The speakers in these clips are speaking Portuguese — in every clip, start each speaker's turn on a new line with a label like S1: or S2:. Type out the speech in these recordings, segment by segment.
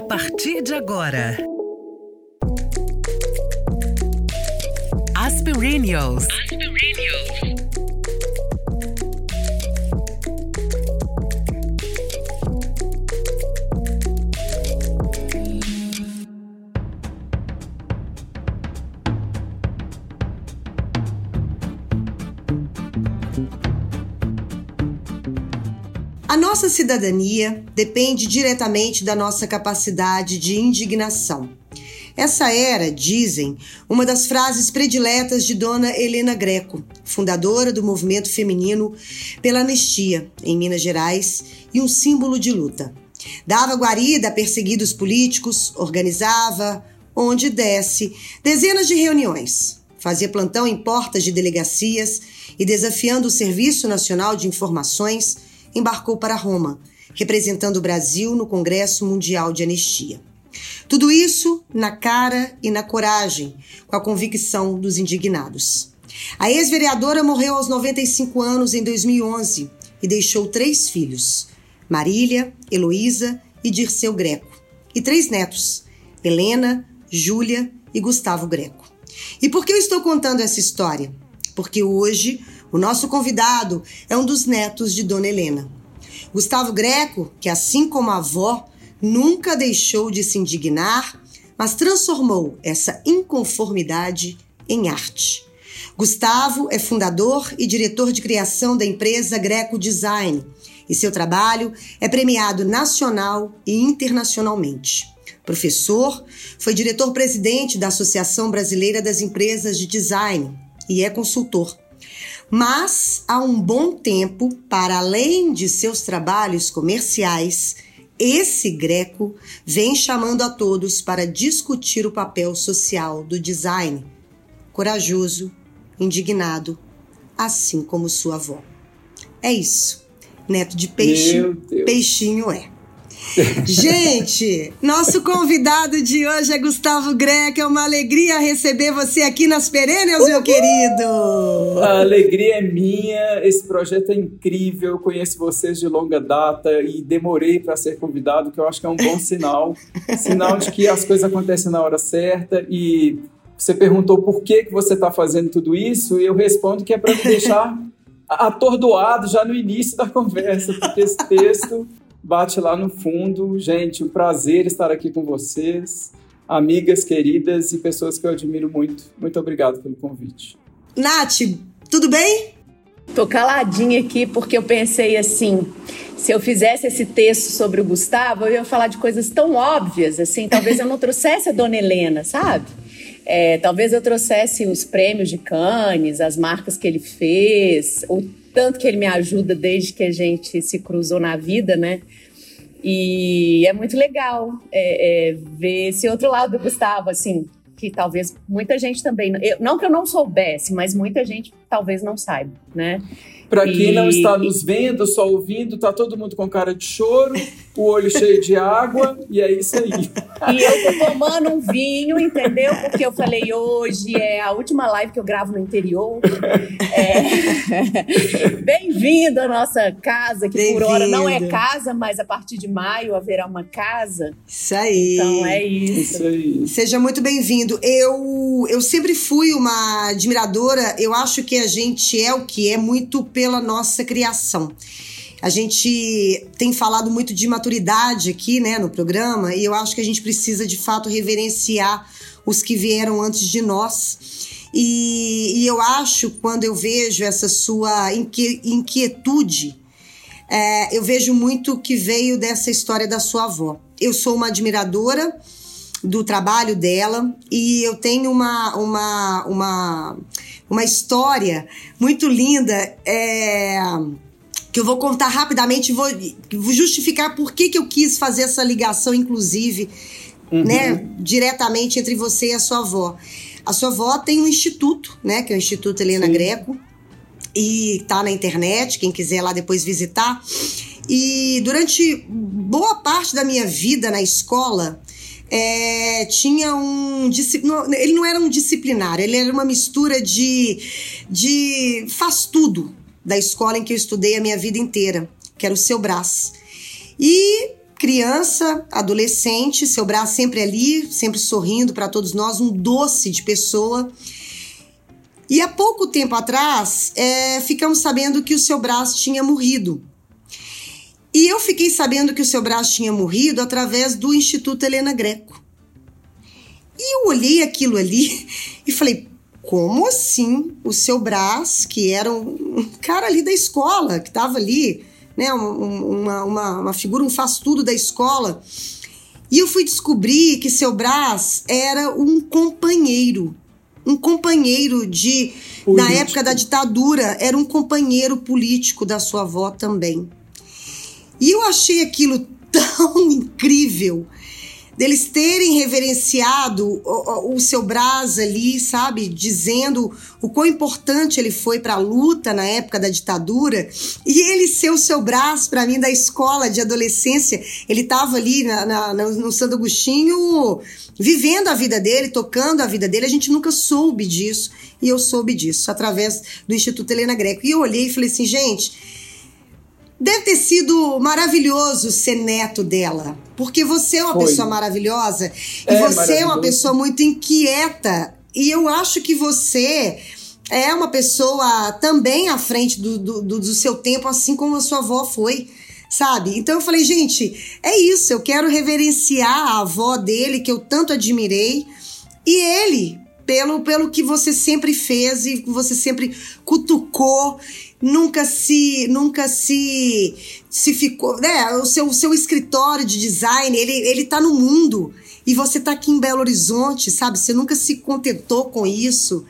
S1: A partir de agora. Aspirinios.
S2: A nossa cidadania depende diretamente da nossa capacidade de indignação. Essa era, dizem, uma das frases prediletas de Dona Helena Greco, fundadora do movimento feminino pela anistia em Minas Gerais e um símbolo de luta. Dava guarida a perseguidos políticos, organizava, onde desce, dezenas de reuniões, fazia plantão em portas de delegacias e, desafiando o Serviço Nacional de Informações, embarcou para Roma, representando o Brasil no Congresso Mundial de Anistia. Tudo isso na cara e na coragem, com a convicção dos indignados. A ex-vereadora morreu aos 95 anos em 2011 e deixou três filhos: Marília, Heloísa e Dirceu Greco, e três netos: Helena, Júlia e Gustavo Greco. E por que eu estou contando essa história? Porque hoje o nosso convidado é um dos netos de Dona Helena. Gustavo Greco, que assim como a avó, nunca deixou de se indignar, mas transformou essa inconformidade em arte. Gustavo é fundador e diretor de criação da empresa Greco Design e seu trabalho é premiado nacional e internacionalmente. Professor, foi diretor-presidente da Associação Brasileira das Empresas de Design e é consultor mas há um bom tempo, para além de seus trabalhos comerciais, esse greco vem chamando a todos para discutir o papel social do design. Corajoso, indignado, assim como sua avó. É isso. Neto de peixe, peixinho é. Gente, nosso convidado de hoje é Gustavo Greco. É uma alegria receber você aqui nas Perennials, meu querido.
S3: A alegria é minha. Esse projeto é incrível. Eu conheço vocês de longa data e demorei para ser convidado, que eu acho que é um bom sinal. sinal de que as coisas acontecem na hora certa e você perguntou por que, que você está fazendo tudo isso, e eu respondo que é para me deixar atordoado já no início da conversa, porque esse texto bate lá no fundo. Gente, um prazer estar aqui com vocês, amigas queridas e pessoas que eu admiro muito. Muito obrigado pelo convite.
S2: Nath, tudo bem?
S4: Tô caladinha aqui porque eu pensei assim, se eu fizesse esse texto sobre o Gustavo, eu ia falar de coisas tão óbvias, assim, talvez eu não trouxesse a Dona Helena, sabe? É, talvez eu trouxesse os prêmios de Cannes, as marcas que ele fez, o tanto que ele me ajuda desde que a gente se cruzou na vida, né? E é muito legal é, é, ver esse outro lado do Gustavo, assim, que talvez muita gente também. Eu, não que eu não soubesse, mas muita gente talvez não saiba, né?
S3: Para quem não está nos vendo, só ouvindo, tá todo mundo com cara de choro, o olho cheio de água, e é isso aí.
S4: E eu tô tomando um vinho, entendeu? Porque eu falei, hoje é a última live que eu gravo no interior. É... Bem-vindo à nossa casa, que por hora não é casa, mas a partir de maio haverá uma casa.
S2: Isso aí.
S4: Então é isso.
S3: isso aí.
S2: Seja muito bem-vindo. Eu, eu sempre fui uma admiradora, eu acho que a gente é o que é muito pela nossa criação. A gente tem falado muito de maturidade aqui, né, no programa, e eu acho que a gente precisa de fato reverenciar os que vieram antes de nós. E, e eu acho, quando eu vejo essa sua inquietude, é, eu vejo muito que veio dessa história da sua avó. Eu sou uma admiradora do trabalho dela e eu tenho uma, uma, uma uma história muito linda é, que eu vou contar rapidamente, vou, vou justificar por que, que eu quis fazer essa ligação, inclusive, uhum. né, diretamente entre você e a sua avó. A sua avó tem um instituto, né, que é o Instituto Helena Sim. Greco, e tá na internet, quem quiser lá depois visitar. E durante boa parte da minha vida na escola, é, tinha um. Ele não era um disciplinário, ele era uma mistura de, de faz tudo da escola em que eu estudei a minha vida inteira, que era o seu braço. E criança, adolescente, seu braço sempre ali, sempre sorrindo para todos nós, um doce de pessoa. E há pouco tempo atrás, é, ficamos sabendo que o seu braço tinha morrido. E eu fiquei sabendo que o seu braço tinha morrido através do Instituto Helena Greco. E eu olhei aquilo ali e falei: como assim o seu braço, que era um cara ali da escola, que estava ali, né, uma, uma, uma figura, um faz-tudo da escola. E eu fui descobrir que seu Brás era um companheiro um companheiro de. Político. Na época da ditadura, era um companheiro político da sua avó também. E eu achei aquilo tão incrível deles terem reverenciado o, o, seu Brás ali, sabe, dizendo o quão importante ele foi para a luta na época da ditadura, e ele ser o seu Brás para mim da escola de adolescência, ele estava ali na, na, no Santo Agostinho vivendo a vida dele, tocando a vida dele, a gente nunca soube disso, e eu soube disso através do Instituto Helena Greco. E eu olhei e falei assim, gente, Deve ter sido maravilhoso ser neto dela, porque você é uma Foi. pessoa maravilhosa e é você é uma pessoa muito inquieta. E eu acho que você é uma pessoa também à frente do, do, do seu tempo, assim como a sua avó foi sabe? Então eu falei, gente, é isso, eu quero reverenciar a avó dele, que eu tanto admirei, e ele, pelo, pelo que você sempre fez e que você sempre cutucou nunca se nunca se se ficou, né? O seu, o seu escritório de design, ele ele tá no mundo e você tá aqui em Belo Horizonte, sabe? Você nunca se contentou com isso.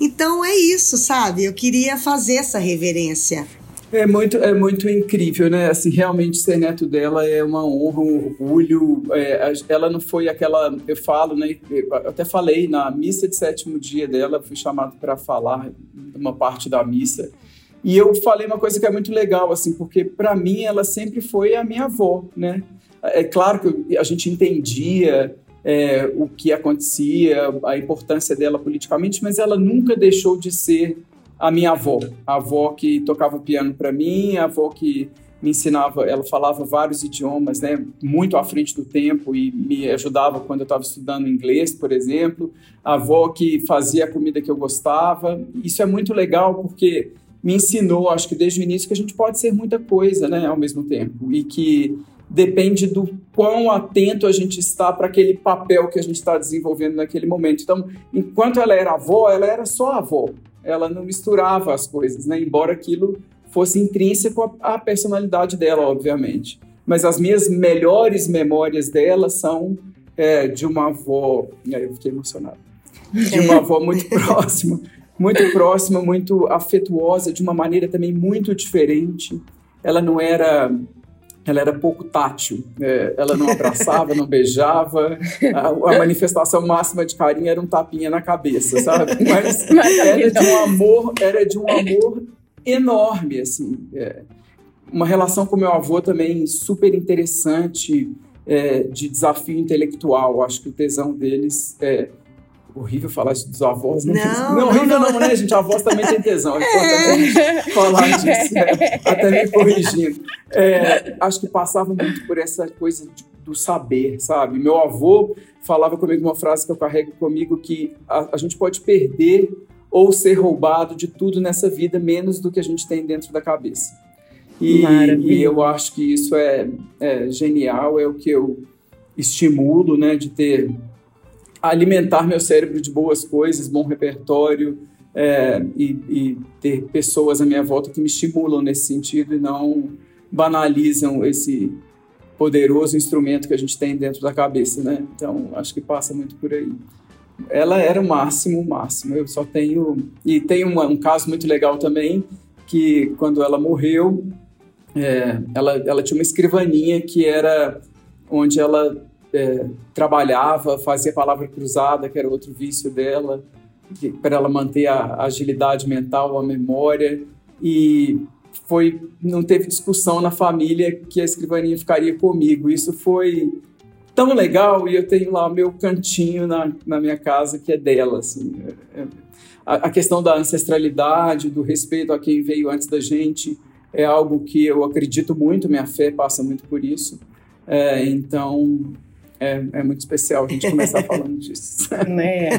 S2: Então é isso, sabe? Eu queria fazer essa reverência.
S3: É muito, é muito incrível, né? Assim, realmente ser neto dela é uma honra, um orgulho. É, ela não foi aquela, eu falo, né? Eu até falei na missa de sétimo dia dela, fui chamado para falar uma parte da missa. E eu falei uma coisa que é muito legal, assim, porque para mim ela sempre foi a minha avó, né? É claro que a gente entendia é, o que acontecia, a importância dela politicamente, mas ela nunca deixou de ser a minha avó, a avó que tocava piano para mim, a avó que me ensinava, ela falava vários idiomas, né, muito à frente do tempo e me ajudava quando eu estava estudando inglês, por exemplo, a avó que fazia a comida que eu gostava. Isso é muito legal porque me ensinou, acho que desde o início, que a gente pode ser muita coisa, né, ao mesmo tempo, e que depende do quão atento a gente está para aquele papel que a gente está desenvolvendo naquele momento. Então, enquanto ela era avó, ela era só avó, ela não misturava as coisas, né, embora aquilo fosse intrínseco à personalidade dela, obviamente. Mas as minhas melhores memórias dela são é, de uma avó, aí eu fiquei emocionado, de uma avó muito próxima, muito próxima, muito afetuosa, de uma maneira também muito diferente. Ela não era ela era pouco tátil, é, ela não abraçava, não beijava, a, a, manifestação máxima de carinho era um tapinha na cabeça, sabe? Mas era de um amor, era de um amor enorme, assim. É, uma relação com meu avô também super interessante, é, de desafio intelectual. Acho que o tesão deles é, horrível falar isso dos avós, né?
S2: Não,
S3: não, horrível não, né, gente? Avós também tem tesão. É importante é. falar disso, né? até me corrigindo. É, acho que passava muito por essa coisa de, do saber, sabe? Meu avô falava comigo uma frase que eu carrego comigo que a, a gente pode perder ou ser roubado de tudo nessa vida, menos do que a gente tem dentro da cabeça. E, e eu acho que isso é, é genial, é o que eu estimulo, né, de ter alimentar meu cérebro de boas coisas, bom repertório é, e, e, ter pessoas à minha volta que me estimulam nesse sentido e não banalizam esse poderoso instrumento que a gente tem dentro da cabeça, né? Então, acho que passa muito por aí. Ela era o máximo, o máximo. Eu só tenho... E tem um, um caso muito legal também, que quando ela morreu, é, ela, ela tinha uma escrivaninha que era onde ela é, trabalhava, fazia palavra cruzada, que era outro vício dela, para ela manter a agilidade mental, a memória. E foi não teve discussão na família que a escrivaninha ficaria comigo. Isso foi tão legal e eu tenho lá o meu cantinho na, na minha casa que é dela. Assim. É, é, a, a questão da ancestralidade, do respeito a quem veio antes da gente, é algo que eu acredito muito, minha fé passa muito por isso. É, então, é, é, muito especial a gente começar falando disso.
S2: É.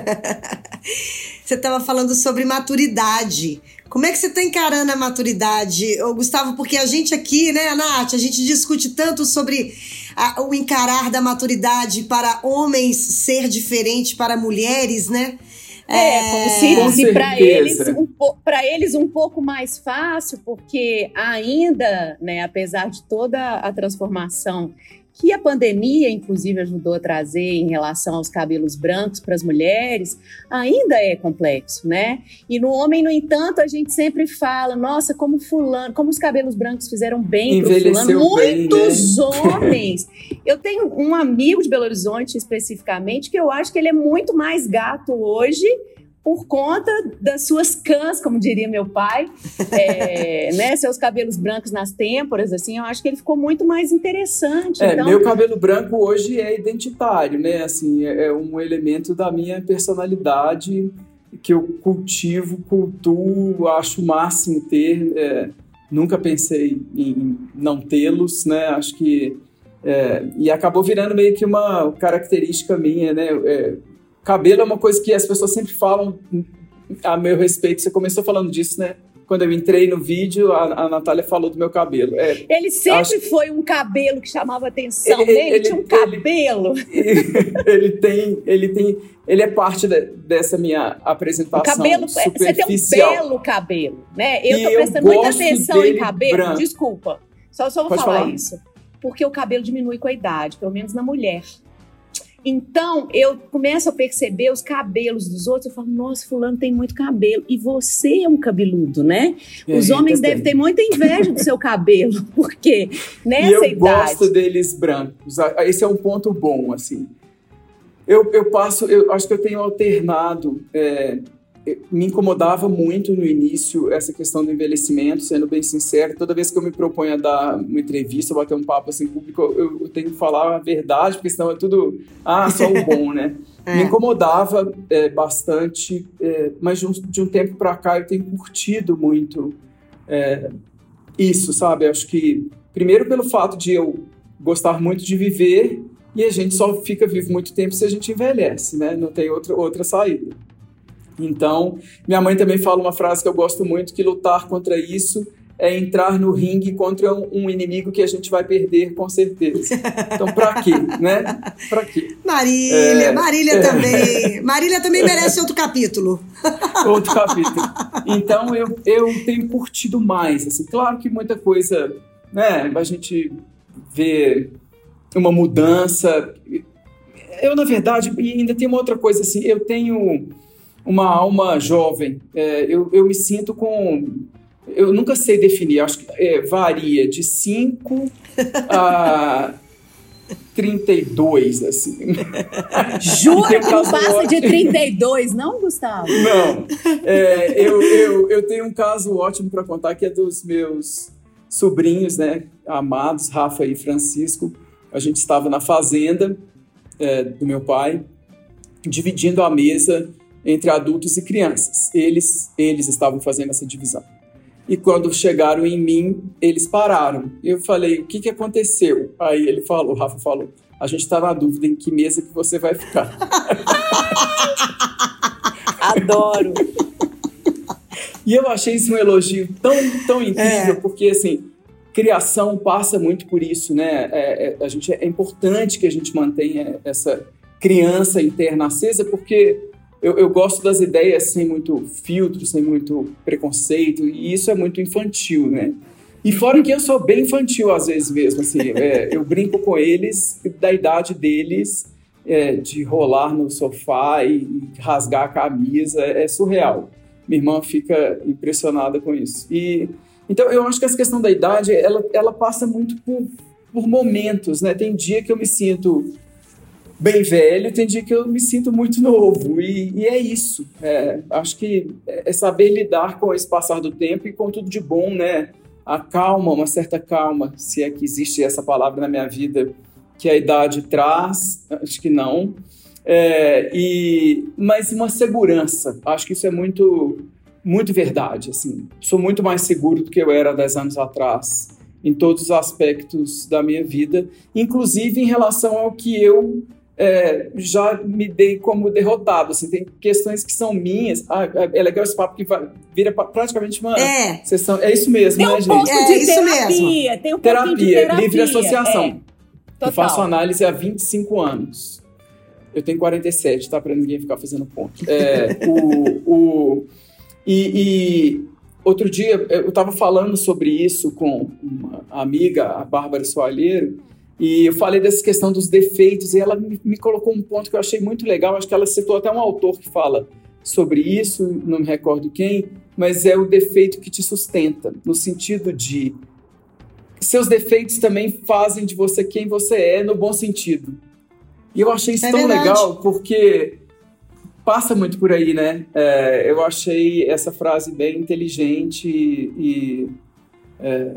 S2: Você estava falando sobre maturidade. Como é que você está encarando a maturidade, ô, Gustavo? Porque a gente aqui, né, Nath, a gente discute tanto sobre a, o encarar da maturidade para homens ser diferente para mulheres, né?
S4: É, como se, se para eles, um, eles um pouco mais fácil, porque ainda, né, apesar de toda a transformação que a pandemia, inclusive, ajudou a trazer em relação aos cabelos brancos para as mulheres, ainda é complexo, né? E no homem, no entanto, a gente sempre fala, nossa, como fulano, como os cabelos brancos fizeram bem para fulano. Muitos bem, né? homens. Eu tenho um amigo de Belo Horizonte, especificamente, que eu acho que ele é muito mais gato hoje por conta das suas cãs, como diria meu pai, é, né, seus cabelos brancos nas têmporas, assim, eu acho que ele ficou muito mais interessante.
S3: É, então... meu cabelo branco hoje é identitário, né, assim, é, é um elemento da minha personalidade que eu cultivo, cultuo, acho o máximo ter, é, nunca pensei em não tê-los, né, acho que é, e acabou virando meio que uma característica minha, né, é, cabelo é uma coisa que as pessoas sempre falam a meu respeito. Você começou falando disso, né? Quando eu entrei no vídeo, a, a Natália falou do meu cabelo. É,
S4: ele sempre acho... foi um cabelo que chamava atenção. Ele, ele, ele tinha um cabelo.
S3: Ele, ele, tem, ele tem, ele é parte de, dessa minha apresentação. O cabelo, você
S4: tem um belo cabelo, né? Eu e tô prestando eu muita atenção em cabelo. Branco. Desculpa, só, só vou falar, falar isso. Porque o cabelo diminui com a idade, pelo menos na mulher. Então, eu começo a perceber os cabelos dos outros, eu falo, nossa, fulano tem muito cabelo. E você é um cabeludo, né? É, os homens devem ter muita inveja do seu cabelo, porque nessa
S3: e eu
S4: idade...
S3: gosto deles brancos. Esse é um ponto bom, assim. Eu, eu passo, eu acho que eu tenho alternado é, me incomodava muito no início essa questão do envelhecimento, sendo bem sincero. Toda vez que eu me proponho a dar uma entrevista, bater um papo assim público, eu, eu tenho que falar a verdade, porque senão é tudo, ah, só o bom, né? é. Me incomodava é, bastante, é, mas de um, de um tempo para cá eu tenho curtido muito isso, sabe? Acho que, primeiro, pelo fato de eu gostar muito de viver e a gente só fica vivo muito tempo se a gente envelhece, né? Não tem outra, outra saída. Então, minha mãe também fala uma frase que eu gosto muito, que lutar contra isso é entrar no ringue contra um inimigo que a gente vai perder com certeza. Então, para quê, né? Para quê?
S2: Marília, é, Marília é, também. Marília também merece outro capítulo.
S3: Outro capítulo. Então, eu, eu tenho curtido mais, assim. Claro que muita coisa, né? A gente vê uma mudança. Eu, na verdade, ainda tem uma outra coisa, assim. Eu tenho uma alma jovem. É, eu, eu me sinto com. Eu nunca sei definir, acho que é, varia de 5 a 32, assim.
S4: Jura que não passa de 32, não, Gustavo?
S3: Não. É, eu, eu, eu tenho um caso ótimo para contar que é dos meus sobrinhos, né, amados, Rafa e Francisco. A gente estava na fazenda é, do meu pai, dividindo a mesa entre adultos e crianças. Eles, eles estavam fazendo essa divisão. E quando chegaram em mim, eles pararam. Eu falei, o que, que aconteceu? Aí ele falou, o Rafa falou, a gente está na dúvida em que mesa que você vai ficar.
S4: Adoro.
S3: E eu achei isso um elogio tão, tão incrível, é. porque assim, criação passa muito por isso, né? É, é, a gente, é importante que a gente mantenha essa criança interna acesa, porque eu, eu, gosto das ideias sem muito filtro, sem muito preconceito, e isso é muito infantil, né? E fora que eu sou bem infantil às vezes mesmo, assim, é, eu brinco com eles da idade deles, é, de rolar no sofá e, rasgar a camisa, é, é, surreal. Minha irmã fica impressionada com isso. E então eu acho que essa questão da idade, ela, ela passa muito por, por momentos, né? Tem dia que eu me sinto bem velho, tem dia que eu me sinto muito novo. E, e é isso. É, acho que é saber lidar com esse passar do tempo e com tudo de bom, né? A calma, uma certa calma, se é que existe essa palavra na minha vida, que a idade traz, acho que não. É, e, mas uma segurança, acho que isso é muito, muito verdade. Assim. Sou muito mais seguro do que eu era 10 anos atrás. em todos os aspectos da minha vida, inclusive em relação ao que eu é, já me dei como derrotado. Assim, tem questões que são minhas. Ah, é, é legal esse papo que vai, vira praticamente uma
S2: é.
S3: sessão. É isso mesmo,
S4: tem
S3: né,
S4: um
S3: gente?
S2: É isso
S4: terapia,
S2: mesmo.
S4: Tem um
S3: terapia,
S4: de terapia.
S3: livre associação.
S4: É,
S3: Eu faço análise há 25 anos. Eu tenho 47, tá? Para ninguém ficar fazendo ponto. É, o, o, e, e outro dia eu estava falando sobre isso com uma amiga, a Bárbara Soalheiro, e eu falei dessa questão dos defeitos, e ela me, me colocou um ponto que eu achei muito legal. Acho que ela citou até um autor que fala sobre isso, não me recordo quem, mas é o defeito que te sustenta, no sentido de seus defeitos também fazem de você quem você é, no bom sentido. E eu achei isso
S2: É
S3: tão
S2: verdade.
S3: legal, porque passa muito por aí, né? É, eu achei essa frase bem inteligente e. e, é,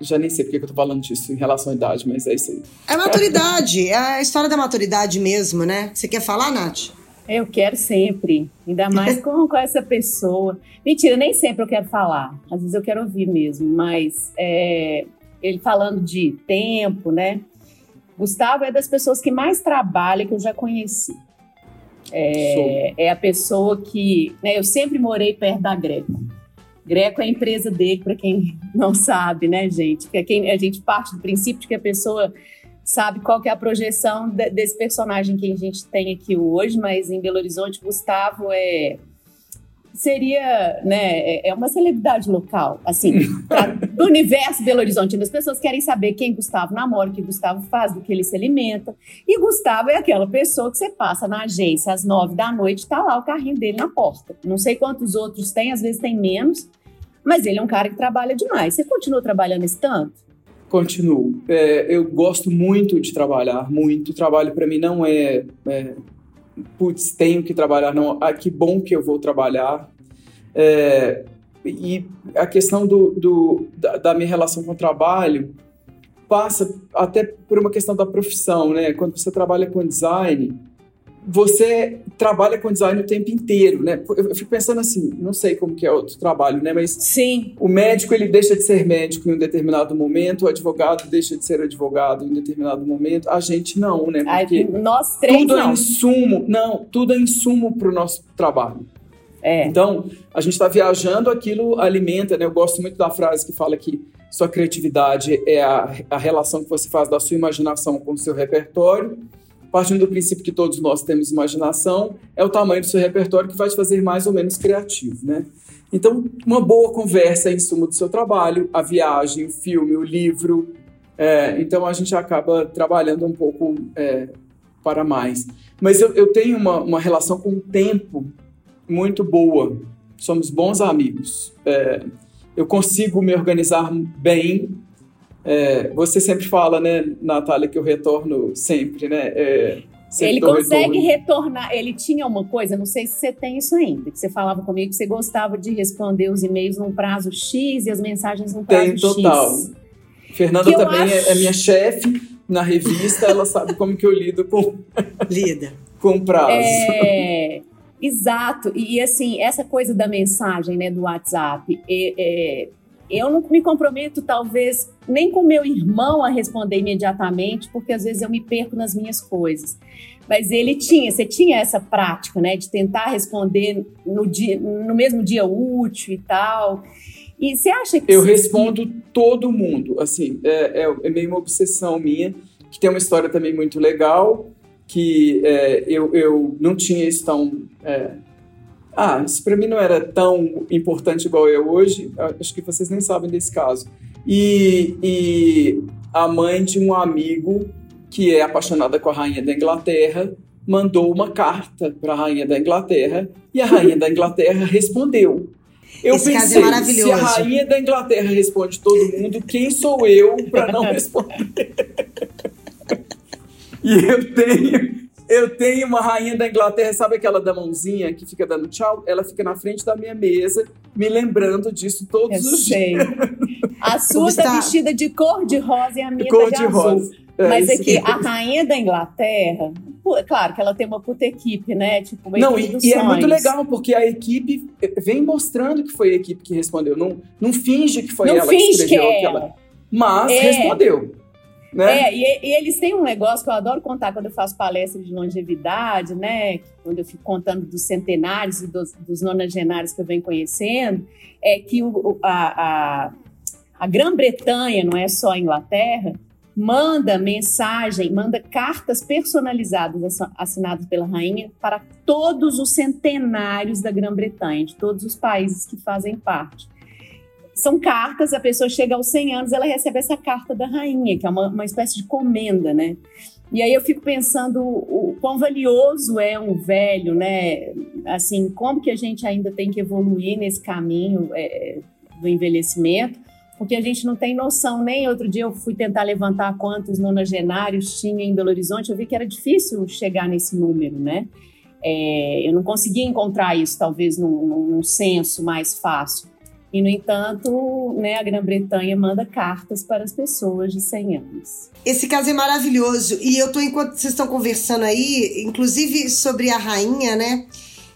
S3: já nem sei porque que eu tô falando disso em relação à idade, mas é isso aí.
S2: É maturidade, é a história da maturidade mesmo, né? Você quer falar, Nath?
S4: Eu quero sempre, ainda mais com, com essa pessoa. Mentira, nem sempre eu quero falar. Às vezes eu quero ouvir mesmo, mas é, ele falando de tempo, né? Gustavo é das pessoas que mais trabalha que eu já conheci. É, é a pessoa que. Né, eu sempre morei perto da Greco. Greco é a empresa dele, para quem não sabe, né, gente? Porque quem, a gente parte do princípio de que a pessoa sabe qual que é a projeção de- desse personagem que a gente tem aqui hoje, mas em Belo Horizonte, Gustavo é seria, né, é- é uma celebridade local, assim, do universo Belo Horizonte. As pessoas querem saber quem Gustavo namora, o que Gustavo faz, do que ele se alimenta. E Gustavo é aquela pessoa que você passa na agência às nove da noite, tá lá o carrinho dele na porta. Não sei quantos outros tem, às vezes tem menos, mas ele é um cara que trabalha demais. Você continua trabalhando esse tanto?
S3: Continuo. É, eu gosto muito de trabalhar, muito. O trabalho para mim não é, é, putz, tenho que trabalhar, não. Ah, que bom que eu vou trabalhar. É, e a questão do, do- da, da minha relação com o trabalho passa até por uma questão da profissão, né? Quando você trabalha com design, você trabalha com design o tempo inteiro, né? Eu fico pensando assim, não sei como que é outro trabalho, né? Mas
S4: Sim.
S3: o médico ele deixa de ser médico em um determinado momento, o advogado deixa de ser advogado em um determinado momento. A gente não, né? Porque
S4: nós três
S3: tudo é
S4: não.
S3: insumo, não, tudo é insumo para o nosso trabalho.
S4: É.
S3: Então, a gente está viajando, aquilo alimenta, né? Eu gosto muito da frase que fala que sua criatividade é a, a relação que você faz da sua imaginação com o seu repertório. Partindo do princípio que todos nós temos imaginação, é o tamanho do seu repertório que vai te fazer mais ou menos criativo, né? Então, uma boa conversa é insumo do seu trabalho, a viagem, o filme, o livro. É, então, a gente acaba trabalhando um pouco é, para mais. Mas eu, eu tenho uma, uma relação com o tempo muito boa. Somos bons amigos. É, eu consigo me organizar bem. É, você sempre fala, né, Natália, que eu retorno sempre, né? É, sempre
S4: Ele consegue
S3: retorno.
S4: retornar. Ele tinha uma coisa, não sei se você tem isso ainda, que você falava comigo que você gostava de responder os e-mails num prazo X e as mensagens num prazo
S3: Tem total.
S4: X.
S3: Fernanda
S4: Que
S3: também é-
S4: acho-
S3: é minha chefe na revista, ela sabe como que eu lido com,
S2: Lida.
S3: com prazo.
S4: É, exato. E, assim, essa coisa da mensagem, né, do WhatsApp, é, é, eu não me comprometo, talvez, nem com meu irmão a responder imediatamente, porque às vezes eu me perco nas minhas coisas. Mas ele tinha, você tinha essa prática, né, de tentar responder no, dia, no mesmo dia útil e tal. E você acha que
S3: Eu respondo todo mundo, assim, é, é, é meio uma obsessão minha, que tem uma história também muito legal, que é, eu, eu não tinha isso tão... é, ah, isso pra mim não era tão importante igual é hoje, acho que vocês nem sabem desse caso. E, e a mãe de um amigo que é apaixonada com a rainha da Inglaterra mandou uma carta para a rainha da Inglaterra e a rainha da Inglaterra respondeu. Eu
S2: Esse caso é
S3: pensei,
S2: maravilhoso.
S3: se a rainha da Inglaterra responde todo mundo, quem sou eu para não responder? E eu tenho, eu tenho uma rainha da Inglaterra, sabe aquela da mãozinha que fica dando tchau? Ela fica na frente da minha mesa, me lembrando disso todos
S4: Eu
S3: os dias.
S4: sei. A sua tá
S2: Gustavo.
S4: vestida de cor de rosa e a minha
S3: Cor
S4: tá
S3: de
S4: de azul.
S3: rosa. É,
S4: Mas aqui,
S3: mesmo.
S4: a rainha da Inglaterra, é claro que ela tem uma puta equipe, né? Tipo, uma
S3: Não,
S4: equipe
S3: e, e é muito legal, porque a equipe vem mostrando que foi a equipe que respondeu. Não, não finge que foi
S4: Não
S3: ela que
S4: finge que
S3: escreveu
S4: é
S3: aquela.
S4: ela.
S3: mas é. respondeu. Né?
S4: É, e, e, eles têm um negócio que eu adoro contar quando eu faço palestra de longevidade, né? Quando eu fico contando dos centenários e dos, dos nonagenários que eu venho conhecendo, é que o, a, a, a Grã-Bretanha, não é só a Inglaterra, manda mensagem, manda cartas personalizadas assinadas pela rainha para todos os centenários da Grã-Bretanha, de todos os países que fazem parte são cartas, a pessoa chega aos 100 anos, ela recebe essa carta da rainha, que é uma, uma espécie de comenda, né? E aí eu fico pensando o quão valioso é um velho, né? Assim, como que a gente ainda tem que evoluir nesse caminho é, do envelhecimento, porque a gente não tem noção. Nem outro dia eu fui tentar levantar quantos nonagenários tinha em Belo Horizonte, eu vi que era difícil chegar nesse número, né? É, eu não conseguia encontrar isso, talvez, num, num censo mais fácil. E, no entanto, né, a Grã-Bretanha manda cartas para as pessoas de 100 anos.
S2: Esse caso é maravilhoso. E eu tô, enquanto vocês estão conversando aí, inclusive sobre a rainha, né?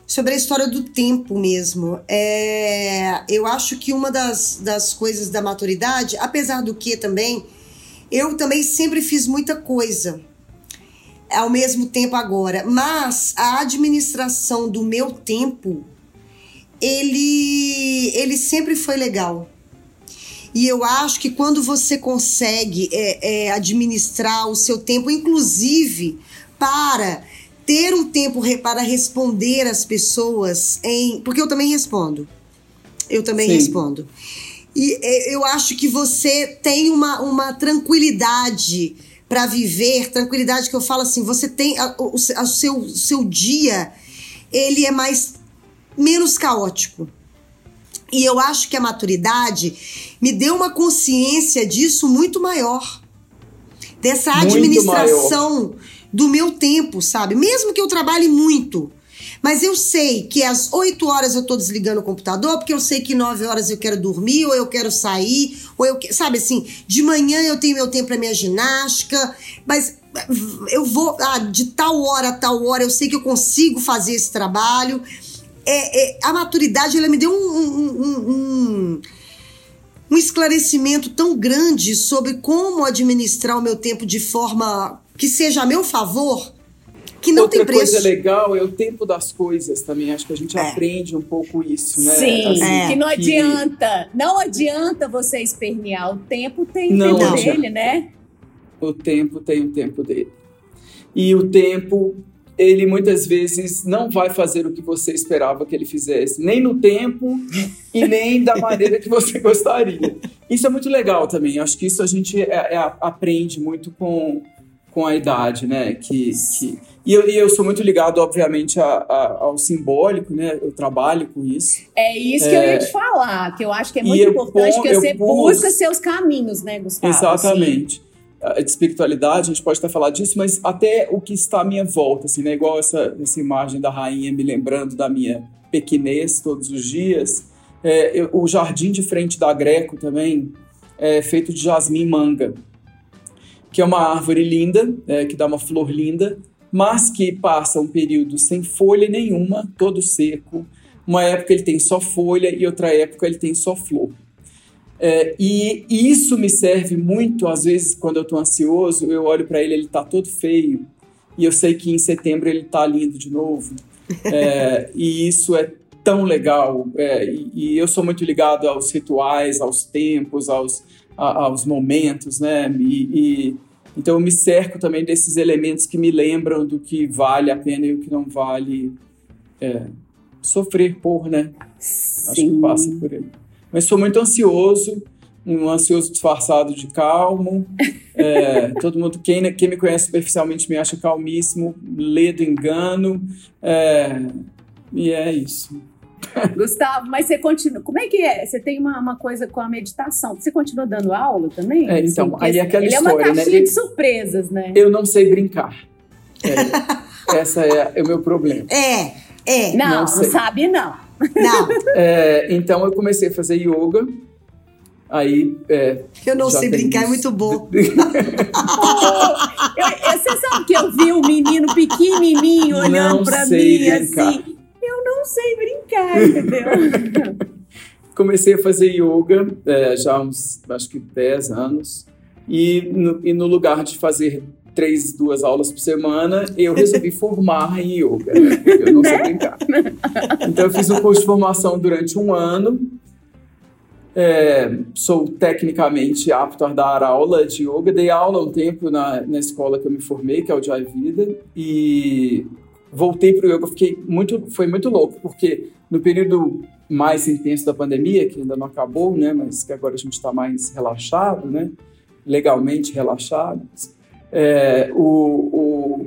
S2: Sobre a história do tempo mesmo. É, eu acho que uma das, das coisas da maturidade, apesar do que também, eu também sempre fiz muita coisa ao mesmo tempo agora. Mas a administração do meu tempo ele, ele sempre foi legal. E eu acho que quando você consegue é, é, administrar o seu tempo, inclusive para ter um tempo para responder às pessoas em. Porque eu também respondo. Eu também Sim. respondo. E é, eu acho que você tem uma, uma tranquilidade para viver, tranquilidade que eu falo assim, você tem a, o, a, o seu, seu dia, ele é mais menos caótico. E eu acho que a maturidade me deu uma consciência disso muito maior. Dessa administração do meu tempo, sabe? Mesmo que eu trabalhe muito. Mas eu sei que às 8 horas eu tô desligando o computador, porque eu sei que 9 horas eu quero dormir, ou eu quero sair, ou eu sabe assim, de manhã eu tenho meu tempo para minha ginástica, mas eu vou ah, de tal hora a tal hora, eu sei que eu consigo fazer esse trabalho é, é, a maturidade ela me deu um, um, um, um, esclarecimento tão grande sobre como administrar o meu tempo de forma que seja a meu favor. Que não
S3: Outra
S2: tem preço.
S3: coisa legal é o tempo das coisas também. Acho que a gente é. aprende um pouco isso, né?
S4: Sim, assim, é. que não adianta. Não adianta você espernear. O tempo tem o tempo dele, né?
S3: O tempo tem o tempo dele. E o tempo ele muitas vezes não vai fazer o que você esperava que ele fizesse, nem no tempo e nem da maneira que você gostaria. Isso é muito legal também. Acho que isso a gente é, é, aprende muito com, com a idade, né? Que, que... E, eu, e eu sou muito ligado, obviamente, a, a, ao simbólico, né? Eu trabalho com isso.
S4: É isso que eu ia é. te falar, que eu acho que é muito importante que você busca seus caminhos, né, Gustavo?
S3: Exatamente. Assim de espiritualidade, a gente pode até falar disso, mas até o que está à minha volta, assim, né? Igual essa, essa imagem da rainha me lembrando da minha pequenez todos os dias. É, o jardim de frente da Greco também é feito de jasmim manga, que é uma árvore linda, é, que dá uma flor linda, mas que passa um período sem folha nenhuma, todo seco. Uma época ele tem só folha e outra época ele tem só flor. É, e, isso me serve muito, às vezes, quando eu estou ansioso, eu olho para ele, ele está todo feio, e eu sei que em setembro ele está lindo de novo. É, e isso é tão legal. É, e, e, eu sou muito ligado aos rituais, aos tempos, aos, a, aos momentos, né? E, e, então eu me cerco também desses elementos que me lembram do que vale a pena e o que não vale é, sofrer por, né? Sim. Acho que passa por aí mas sou muito ansioso, um ansioso disfarçado de calmo. É, todo mundo, quem, quem me conhece superficialmente me acha calmíssimo, lê do engano. É, e é isso.
S4: Gustavo, mas você continua. Como é que é? Você tem uma, uma coisa com a meditação. Você continua dando aula também?
S3: É, então, assim, aí é aquela
S4: ele
S3: história.
S4: Ele é uma
S3: né?
S4: caixinha né? de surpresas, né?
S3: Eu não sei brincar. É, essa é, é o meu problema.
S2: É, é.
S4: Não, não, não sabe, não.
S2: Não.
S3: É, então eu comecei a fazer yoga. Aí. É,
S2: eu não sei brincar, é muito bom. eu,
S4: você sabe que eu vi um menino pequenininho olhando para mim brincar. assim. Eu não sei brincar, entendeu?
S3: comecei a fazer yoga é, já há uns, acho que 10 anos. E no, e no lugar de fazer três, duas aulas por semana, eu resolvi formar em yoga. Né? Eu não sei brincar. Então, eu fiz um curso de formação durante um ano. É, sou tecnicamente apto a dar aula de yoga. Dei aula um tempo na, na escola que eu me formei, que é o Jai Vida. E voltei para o yoga. Fiquei muito, foi muito louco, porque no período mais intenso da pandemia, que ainda não acabou, né, mas que agora a gente está mais relaxado, né, legalmente relaxado, é, o, o,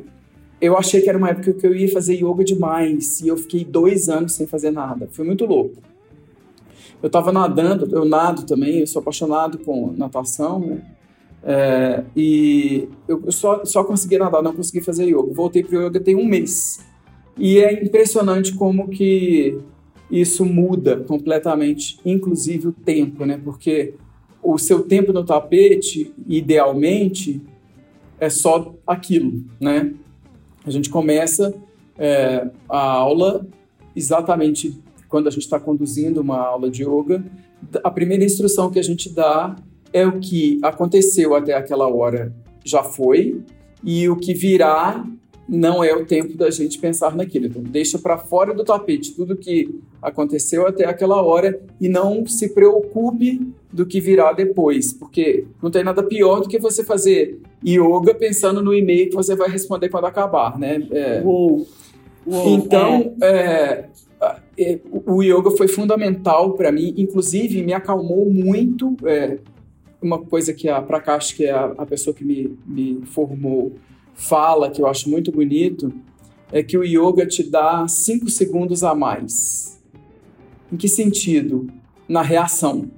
S3: eu achei que era uma época que eu ia fazer yoga demais e eu fiquei dois anos sem fazer nada. Foi muito louco. Eu estava nadando, eu nado também, eu sou apaixonado com natação, né? É, e eu só, só consegui nadar, não consegui fazer yoga. Voltei para o yoga tem um mês. E é impressionante como que isso muda completamente, inclusive o tempo, né? Porque o seu tempo no tapete, idealmente, é só aquilo, né? A gente começa é, a aula exatamente quando a gente está conduzindo uma aula de yoga. A primeira instrução que a gente dá é o que aconteceu até aquela hora já foi e o que virá não é o tempo da gente pensar naquilo. Então, deixa para fora do tapete tudo que aconteceu até aquela hora e não se preocupe do que virá depois, porque não tem nada pior do que você fazer yoga pensando no e-mail que você vai responder quando acabar, né? É,
S4: Uou. Uou,
S3: então, é. É, o yoga foi fundamental para mim, inclusive me acalmou muito. É, uma coisa que a Prakash, que é a, a pessoa que me, me formou, fala, que eu acho muito bonito, é que o yoga te dá cinco segundos a mais. Em que sentido? Na reação.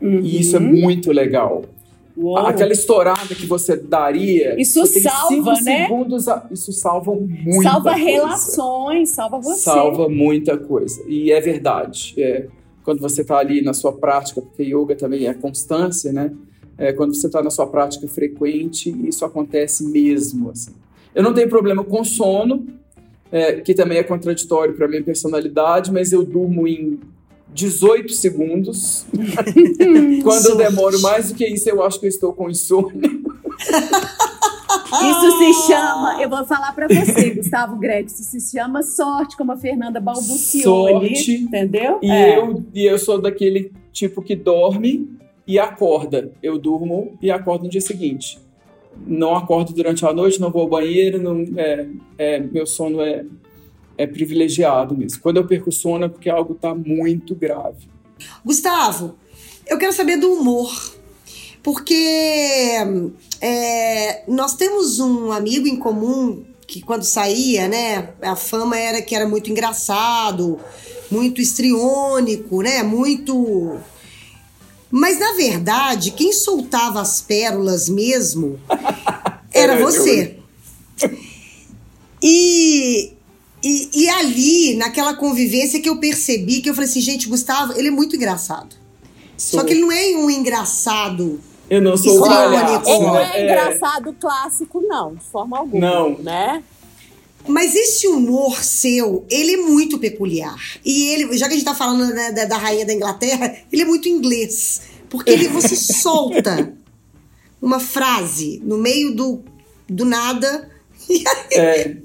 S4: Uhum.
S3: E isso é muito legal.
S4: Uou.
S3: Aquela estourada que você daria.
S4: Isso
S3: você
S4: salva, né?
S3: segundos a- Isso salva muito.
S4: salva relações, salva você.
S3: Salva muita coisa. E é verdade. É, quando você está ali na sua prática, porque yoga também é constância, né? É, quando você está na sua prática frequente, isso acontece mesmo. Assim. Eu não tenho problema com sono, é, que também é contraditório para minha personalidade, mas eu durmo em 18 segundos. quando eu demoro mais do que isso, eu acho que eu estou com insônia.
S4: Isso se chama, eu vou falar pra você, Gustavo Greg, isso se chama sorte, como a Fernanda balbuciou
S3: Sorte.
S4: ali, entendeu?
S3: E,
S4: É.
S3: eu, e eu sou daquele tipo que dorme e acorda. Eu durmo e acordo no dia seguinte. Não acordo durante a noite, não vou ao banheiro, não, é, é, meu sono é, é privilegiado mesmo. Quando eu perco o sono é porque algo está muito grave.
S2: Gustavo, eu quero saber do humor. Porque é, nós temos um amigo em comum que quando saía, né, a fama era que era muito engraçado, muito estriônico, né, muito... Mas na verdade, quem soltava as pérolas mesmo era
S3: eu.
S2: você. E, e, e ali, naquela convivência que eu percebi, que eu falei assim, gente, Gustavo, ele é muito engraçado. Só
S3: Sou-
S2: que ele não é um engraçado.
S3: eu não sou
S2: Isso
S3: o
S2: não é
S3: palhaço,
S2: bonito.
S5: Ele não
S3: né?
S5: é engraçado clássico, não, de forma alguma.
S3: Não.
S5: Né?
S2: Mas esse humor seu, ele é muito peculiar. E ele, já que a gente tá falando né, da, da rainha da Inglaterra, ele é muito inglês. Porque ele, você solta uma frase no meio do, do nada. E aí,
S3: É.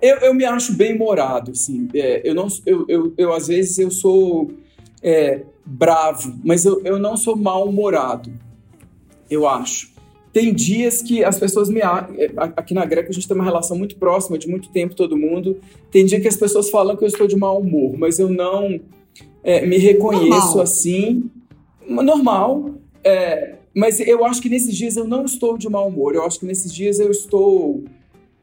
S3: Eu, eu me acho bem morado, assim. É, eu, não, eu, eu, eu, às vezes, eu sou é, bravo, mas eu, eu não sou mal-humorado, eu acho. Tem dias que as pessoas me... é, Aqui na Greca a gente tem uma relação muito próxima, de muito tempo, todo mundo. Tem dia que as pessoas falam que eu estou de mau humor, mas eu não é, me reconheço
S2: Normal.
S3: assim. Normal. É, mas eu acho que nesses dias eu não estou de mau humor. Eu acho que nesses dias eu estou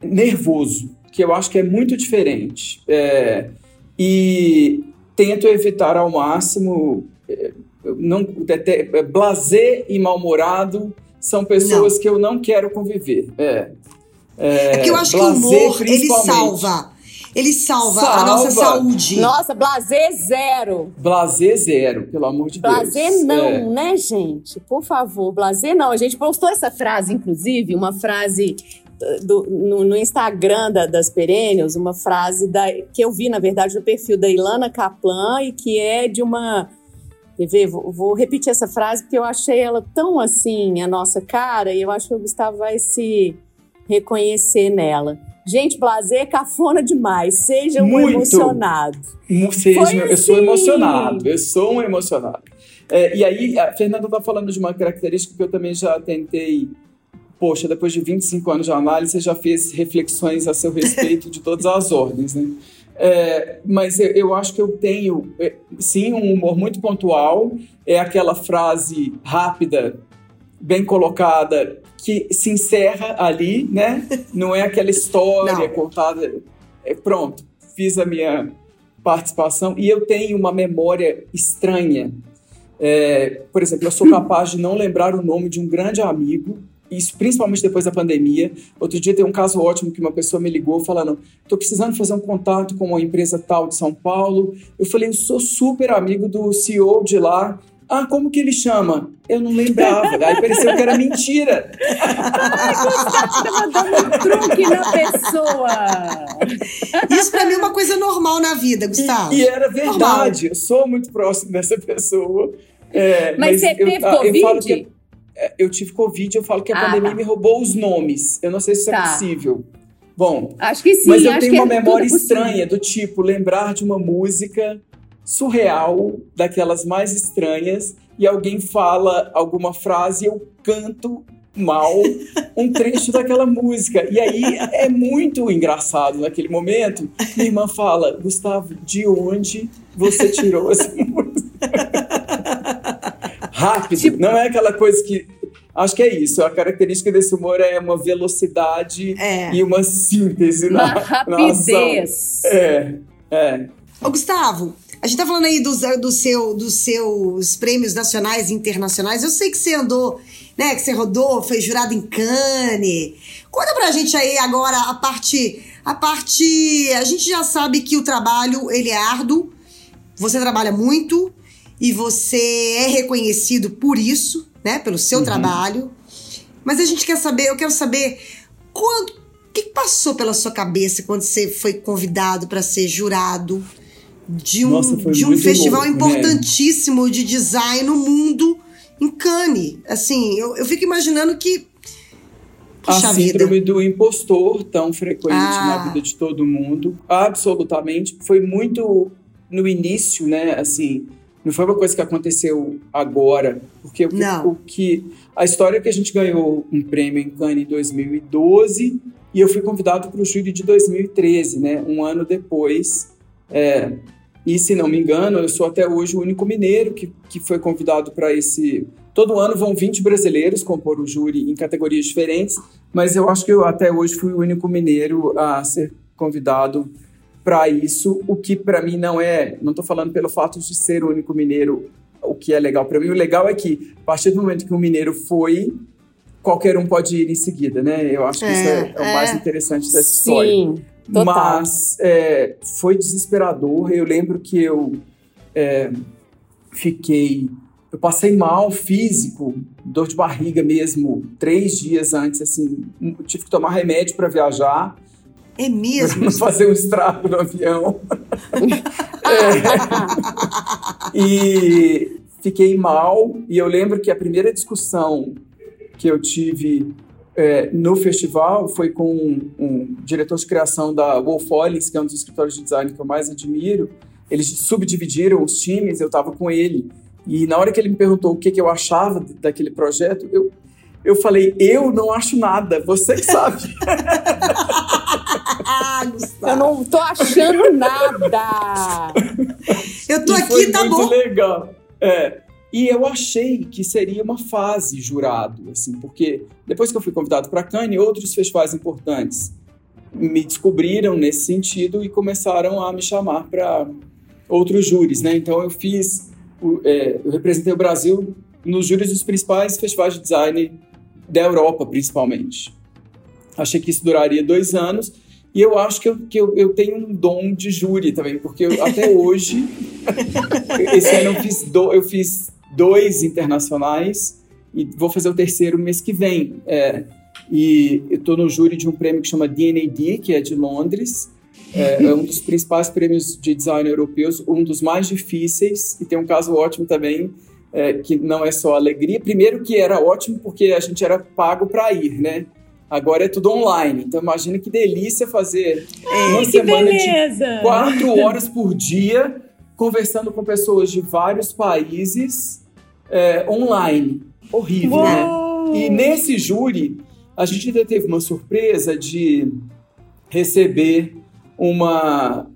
S3: nervoso, que eu acho que é muito diferente. É, e tento evitar ao máximo. não, blazer e mal-humorado são pessoas que eu não quero conviver. É,
S2: é porque eu acho que o
S3: blazer,
S2: humor, ele salva. Ele salva, a nossa
S3: Salva.
S2: saúde.
S5: Nossa, blazer zero.
S3: Blazer zero, pelo amor de
S5: Blazer
S3: Deus.
S5: não,
S3: É.
S5: né, gente? Por favor, blazer não. A gente postou essa frase, inclusive, uma frase do- no, no Instagram da- das Perennials uma frase da, que eu vi, na verdade, no perfil da Ilana Kaplan e que é de uma. Quer ver? Vou, vou repetir essa frase porque eu achei ela tão assim, a nossa cara, e eu acho que o Gustavo vai se reconhecer nela. Gente, blazer é cafona demais. Seja um
S3: Muito.
S5: emocionado.
S3: Seja-
S5: Foi
S3: eu sou
S5: assim.
S3: emocionado, eu sou um emocionado. É, e aí, a Fernanda está falando de uma característica que eu também já tentei. Poxa, depois de 25 anos de análise, você já fez reflexões a seu respeito de todas as ordens, né? É, mas eu, eu acho que eu tenho, é, sim, um humor muito pontual. É aquela frase rápida, bem colocada, que se encerra ali, né? Não é aquela história
S2: Não.
S3: contada. É, pronto, fiz a minha participação e eu tenho uma memória estranha. É, por exemplo, eu sou capaz de não lembrar o nome de um grande amigo, isso principalmente depois da pandemia. Outro dia tem um caso ótimo que uma pessoa me ligou falando: estou precisando fazer um contato com uma empresa tal de São Paulo. Eu falei: eu sou super amigo do CEO de lá. Ah, como que ele chama? Eu não lembrava. Aí pareceu que era mentira.
S4: Tava dando um truque na pessoa.
S2: Isso pra mim é uma coisa normal na vida, Gustavo.
S3: E era verdade. Eu sou muito próximo dessa pessoa. É,
S4: Mas você
S3: eu,
S4: teve
S3: eu falo
S4: Covid?
S3: que é, eu tive Covid, eu falo que a
S4: Ah,
S3: pandemia
S4: tá.
S3: me roubou os nomes. Eu não sei se isso é
S4: Tá.
S3: possível. Bom,
S4: Acho que sim.
S3: mas eu tenho
S4: que
S3: uma
S4: é
S3: memória estranha, do tipo, lembrar de uma música surreal, daquelas mais estranhas, e alguém fala alguma frase e eu canto mal um trecho daquela música. E aí é muito engraçado naquele momento. Minha irmã fala, Gustavo, de onde você tirou essa música? Rápido,
S4: Tipo-
S3: não é aquela coisa que. Acho que é isso. A característica desse humor é uma velocidade
S2: É.
S3: e uma síntese
S4: Uma
S3: na, na
S4: rapidez.
S3: É, é.
S2: Ô, Gustavo, a gente tá falando aí dos, do seu, dos seus prêmios nacionais e internacionais. Eu sei que você andou, né? Que você rodou, foi jurado em Cannes. Conta pra gente aí agora a parte. A parte. A gente já sabe que o trabalho ele é árduo. Você trabalha muito e você é reconhecido por isso, né? Pelo seu trabalho. Mas a gente quer saber, eu quero saber quando, o que passou pela sua cabeça quando você foi convidado para ser jurado de um,
S3: Nossa,
S2: de um festival
S3: louco, né?
S2: importantíssimo de design no mundo em Cannes. Assim, eu, eu fico imaginando que. Puxa
S3: a
S2: vida.
S3: síndrome do impostor, tão frequente
S2: Ah.
S3: na vida de todo mundo. Absolutamente. Foi muito no início, né? Assim, não foi uma coisa que aconteceu agora. Porque o que, o que. A história é que a gente ganhou um prêmio em Cannes em 2012 e eu fui convidado para o júri de 2013, né? Um ano depois. É, e se não me engano, eu sou até hoje o único mineiro que, que foi convidado para esse. Todo ano vão 20 brasileiros compor o júri em categorias diferentes, mas eu acho que eu até hoje fui o único mineiro a ser convidado para isso, o que para mim não é. Não estou falando pelo fato de ser o único mineiro, o que é legal para mim. O legal é que, a partir do momento que um mineiro foi, qualquer um pode ir em seguida, né? Eu acho que isso é, é o
S2: É,
S3: mais
S2: é.
S3: interessante dessa história.
S5: Sim, total.
S3: Mas é, foi desesperador. Eu lembro que eu é, fiquei. Eu passei mal físico, dor de barriga mesmo, três dias antes, assim. Tive que tomar remédio para viajar,
S2: É mesmo?
S3: não fazer um estrago no avião. É. E fiquei mal. E eu lembro que a primeira discussão que eu tive é, no festival foi com um, um diretor de criação da Wolf Ollins, que é um dos escritórios de design que eu mais admiro. Eles subdividiram os times, eu estava com ele. E na hora que ele me perguntou o que, que eu achava daquele projeto, eu, eu falei: Eu não acho nada, você que sabe.
S2: Ah,
S5: Eu
S2: Gustavo.
S5: não tô achando nada.
S2: Eu tô
S3: E
S2: aqui,
S3: foi
S2: tá
S3: muito
S2: bom.
S3: legal. É. E eu achei que seria uma fase jurado, assim, porque depois que eu fui convidado para Cannes, outros festivais importantes me descobriram nesse sentido e começaram a me chamar para outros júris, né? Então eu fiz, é, eu representei o Brasil nos júris dos principais festivais de design da Europa, principalmente. Achei que isso duraria dois anos e eu acho que eu, que eu, eu tenho um dom de júri também, porque eu, até hoje esse ano eu fiz, do- eu fiz dois internacionais e vou fazer o terceiro mês que vem. É, e estou no júri de um prêmio que chama DNAD, que é de Londres. É, é, um dos principais prêmios de design europeus, um dos mais difíceis, e tem um caso ótimo também, é, que não é só alegria. Primeiro que era ótimo porque a gente era pago para ir, né? Agora é tudo online. Então imagina que delícia fazer
S4: Ai,
S3: uma semana
S4: beleza.
S3: de quatro horas por dia conversando com pessoas de vários países é, online. Horrível, né?
S4: Uou.
S3: E nesse júri, a gente ainda teve uma surpresa de receber uma,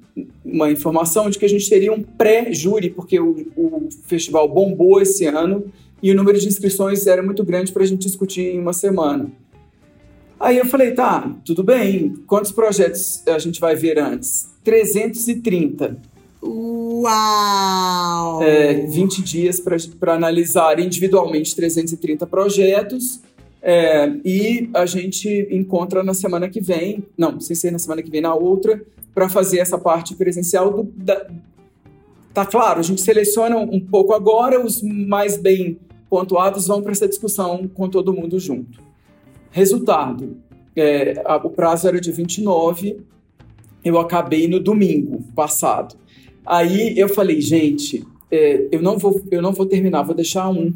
S3: uma informação de que a gente teria um pré-júri, porque o, o festival bombou esse ano e o número de inscrições era muito grande para a gente discutir em uma semana. Aí eu falei, tá, tudo bem, quantos projetos a gente vai ver antes? 330.
S2: Uau!
S3: É, 20 dias para analisar individualmente 330 projetos. É, e a gente encontra na semana que vem, não, sem ser na semana que vem, na outra, para fazer essa parte presencial. Do, da, tá claro, a gente seleciona um pouco agora, os mais bem pontuados vão para essa discussão com todo mundo junto. Resultado: é, a, o prazo era de 29, eu acabei no domingo passado. Aí eu falei, gente, é, eu, não vou, eu não vou terminar, vou deixar um.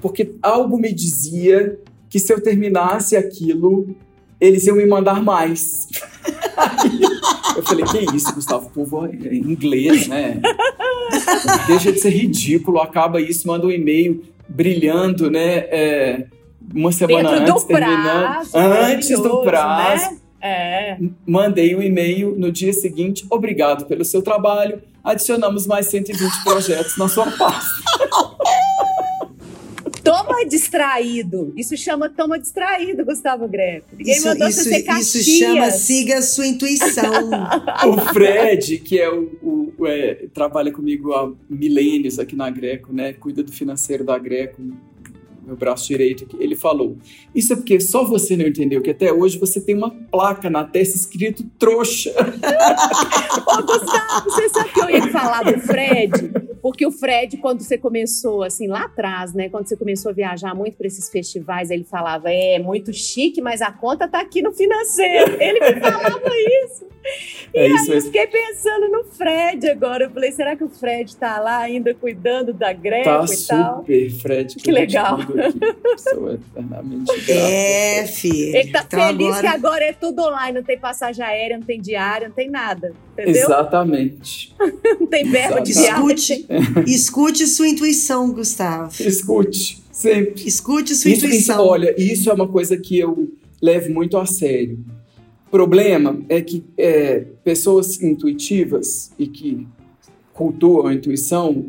S3: Porque algo me dizia que se eu terminasse aquilo, eles iam me mandar mais. Eu falei, que isso, Gustavo? Povo é inglês, né? Deixa de ser ridículo, acaba isso, manda um e-mail brilhando, né? É, uma semana
S4: Dentro
S3: antes,
S4: do
S3: terminando.
S4: prazo,
S3: Antes do
S4: maravilhoso,
S3: prazo.
S4: né? É.
S3: Mandei um e-mail no dia seguinte, obrigado pelo seu trabalho, adicionamos mais 120 projetos na sua pasta.
S4: Toma distraído. Isso chama toma distraído, Gustavo Greco. Ninguém
S2: Isso,
S4: mandou
S2: isso,
S4: você ser
S2: isso chama siga a sua intuição.
S3: o Fred, que é o, o- o, é, trabalha comigo há milênios aqui na Greco, né? Cuida do financeiro da Greco, meu braço direito aqui. Ele falou: Isso é porque só você não entendeu que até hoje você tem uma placa na testa escrito trouxa.
S4: Ô, Gustavo, você sabe que eu ia falar do Fred? Porque o Fred, quando você começou, assim, lá atrás, né? Quando você começou a viajar muito para esses festivais, ele falava: é muito chique, mas a conta tá aqui no financeiro. Ele me falava isso.
S3: É
S4: e
S3: isso
S4: aí eu fiquei pensando no Fred agora. Eu falei: será que o Fred tá lá ainda cuidando da Greco
S3: Tá
S4: e tal?
S3: super, Fred.
S4: Que legal.
S3: Aqui. Eternamente
S2: é, filho.
S4: Ele tá
S2: Então
S4: feliz
S2: agora-
S4: que agora é tudo online, não tem passagem aérea, não tem diária, não tem nada. Entendeu?
S3: Exatamente.
S4: Não tem verba de viagem.
S2: Escute, escute sua intuição, Gustavo.
S3: Escute, sempre.
S2: Escute sua
S3: Isso, isso,
S2: intuição.
S3: olha, isso é uma coisa que eu levo muito a sério. O problema é que é, pessoas intuitivas e que cultuam a intuição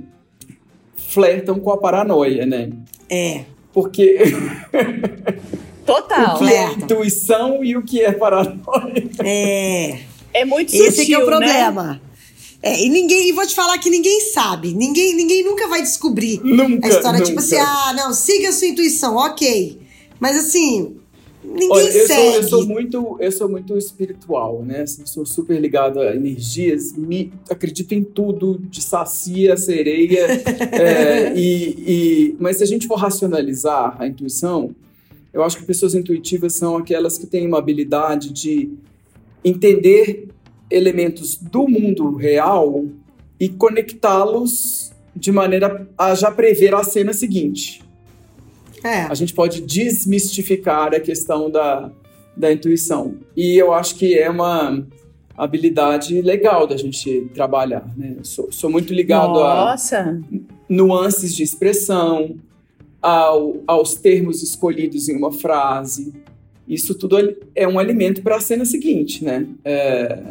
S3: flertam com a paranoia, né?
S2: É,
S3: Porque
S4: Total.
S3: o que é intuição e o que é paranoia.
S2: é.
S4: É muito sutil,
S2: Esse aqui é o
S4: né?
S2: problema. É, e ninguém, e vou te falar que ninguém sabe. Ninguém, ninguém nunca vai descobrir
S3: Nunca.
S2: a história,
S3: nunca.
S2: tipo assim, ah, não, siga a sua intuição, ok. Mas assim, ninguém
S3: Olha, eu sou, eu sou muito, eu sou muito espiritual, né? Assim, sou super ligado a energias, me acredito em tudo, de saci a sereia. é, e, e- mas se a gente for racionalizar a intuição, eu acho que pessoas intuitivas são aquelas que têm uma habilidade de entender elementos do mundo real e conectá-los de maneira a já prever a cena seguinte
S2: É.
S3: a gente pode desmistificar a questão da, da intuição. E eu acho que é uma habilidade legal da gente trabalhar. Né? Sou, sou muito ligado a
S4: Nossa,
S3: nuances de expressão, ao, aos termos escolhidos em uma frase. Isso tudo é um alimento para a cena seguinte, né? É,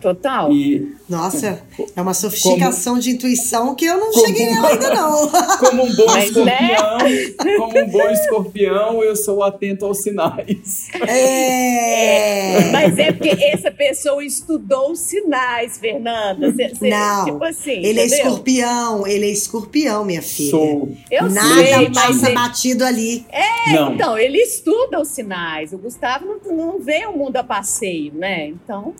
S4: total.
S3: e
S2: Nossa, é uma sofisticação de intuição que eu não
S3: Como-
S2: cheguei nela ainda, não.
S3: como um bom
S4: Mas, né?
S3: escorpião, como um bom escorpião, eu sou atento aos sinais.
S2: É.
S4: Mas é porque essa pessoa estudou os sinais, Fernanda. Cê- cê-
S2: Não,
S4: Tipo assim,
S2: Ele é
S4: entendeu?
S2: escorpião, ele é escorpião, minha filha.
S3: Sou.
S4: Eu
S2: Nada
S4: sei, mas
S2: passa
S4: ele-
S2: batido ali.
S3: Não.
S4: Então, ele estuda os sinais. O Gustavo não, não vê o mundo a passeio, né? Então,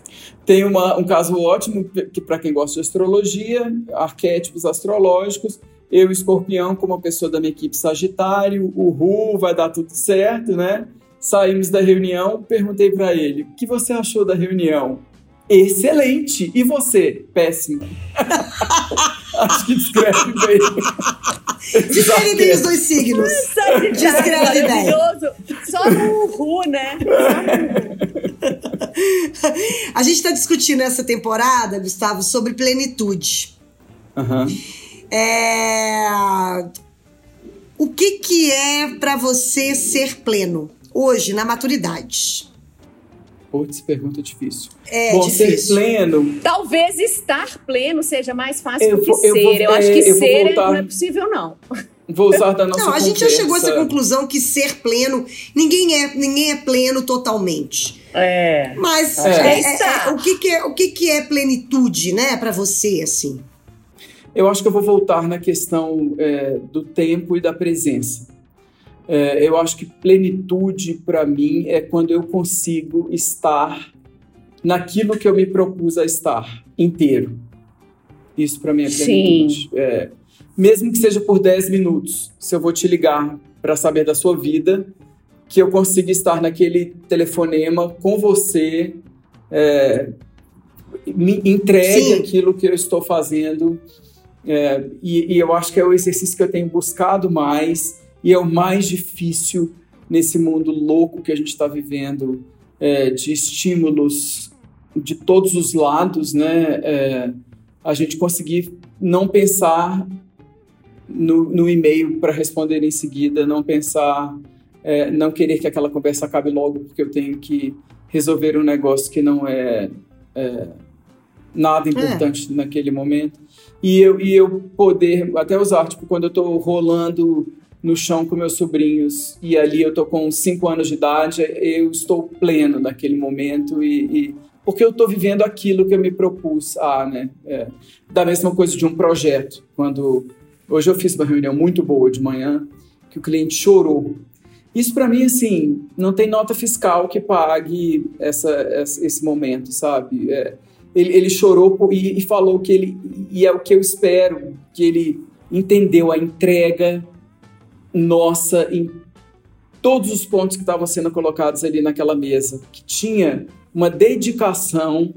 S3: Tem uma- um caso ótimo que para quem gosta de astrologia, arquétipos astrológicos. Eu, escorpião, como uma pessoa da minha equipe Sagitário, o Ru, vai dar tudo certo, né? Saímos da reunião, perguntei para ele: o que você achou da reunião? Excelente! E você? Péssimo. Acho que descreve bem.
S2: Descreve bem os dois signos. Descreve bem.
S4: Só no Ru, né?
S2: A gente está discutindo essa temporada, Gustavo, sobre plenitude.
S3: Uhum.
S2: É... O que, que é para você ser pleno hoje, na maturidade?
S3: Putz, pergunta difícil.
S2: É
S3: Bom,
S2: difícil.
S3: ser pleno.
S4: Talvez estar pleno seja mais fácil
S3: Eu
S4: do que
S3: vou- eu
S4: ser.
S3: vou-
S4: Eu, acho
S3: é,
S4: que
S3: eu
S4: ser
S3: voltar-
S4: não é possível, não.
S3: Vou usar da nossa
S2: Não, a gente já chegou a essa conclusão que ser pleno, ninguém é, ninguém é pleno totalmente.
S4: É.
S2: Mas
S3: É.
S2: é, é, é, o, que, que é, o que, que é plenitude, né, para você, assim?
S3: Eu acho que eu vou voltar na questão é, do tempo e da presença. É, eu acho que plenitude, para mim, é quando eu consigo estar naquilo que eu me propus a estar, inteiro. Isso, para mim, é
S4: Sim.
S3: plenitude. É, mesmo que seja por 10 minutos, se eu vou te ligar para saber da sua vida, que eu consiga estar naquele telefonema com você, é, me entregue
S2: Sim.
S3: aquilo que eu estou fazendo. É, e, e eu acho que é o exercício que eu tenho buscado mais e é o mais difícil nesse mundo louco que a gente está vivendo, é, de estímulos de todos os lados, né? É, a gente conseguir não pensar no, no e-mail para responder em seguida, não pensar, é, não querer que aquela conversa acabe logo porque eu tenho que resolver um negócio que não é, é, nada importante naquele momento. E eu, e eu poder até usar, tipo, quando eu estou rolando no chão com meus sobrinhos e ali eu tô com 5 anos de idade, eu estou pleno naquele momento e, e porque eu estou vivendo aquilo que eu me propus a, né? É, da mesma coisa de um projeto. Quando hoje eu fiz uma reunião muito boa de manhã que o cliente chorou. Isso para mim assim não tem nota fiscal que pague essa, esse momento, sabe? É, ele, ele chorou e, e falou que ele e é o que eu espero que ele entendeu a entrega nossa em todos os pontos que estavam sendo colocados ali naquela mesa, que tinha uma dedicação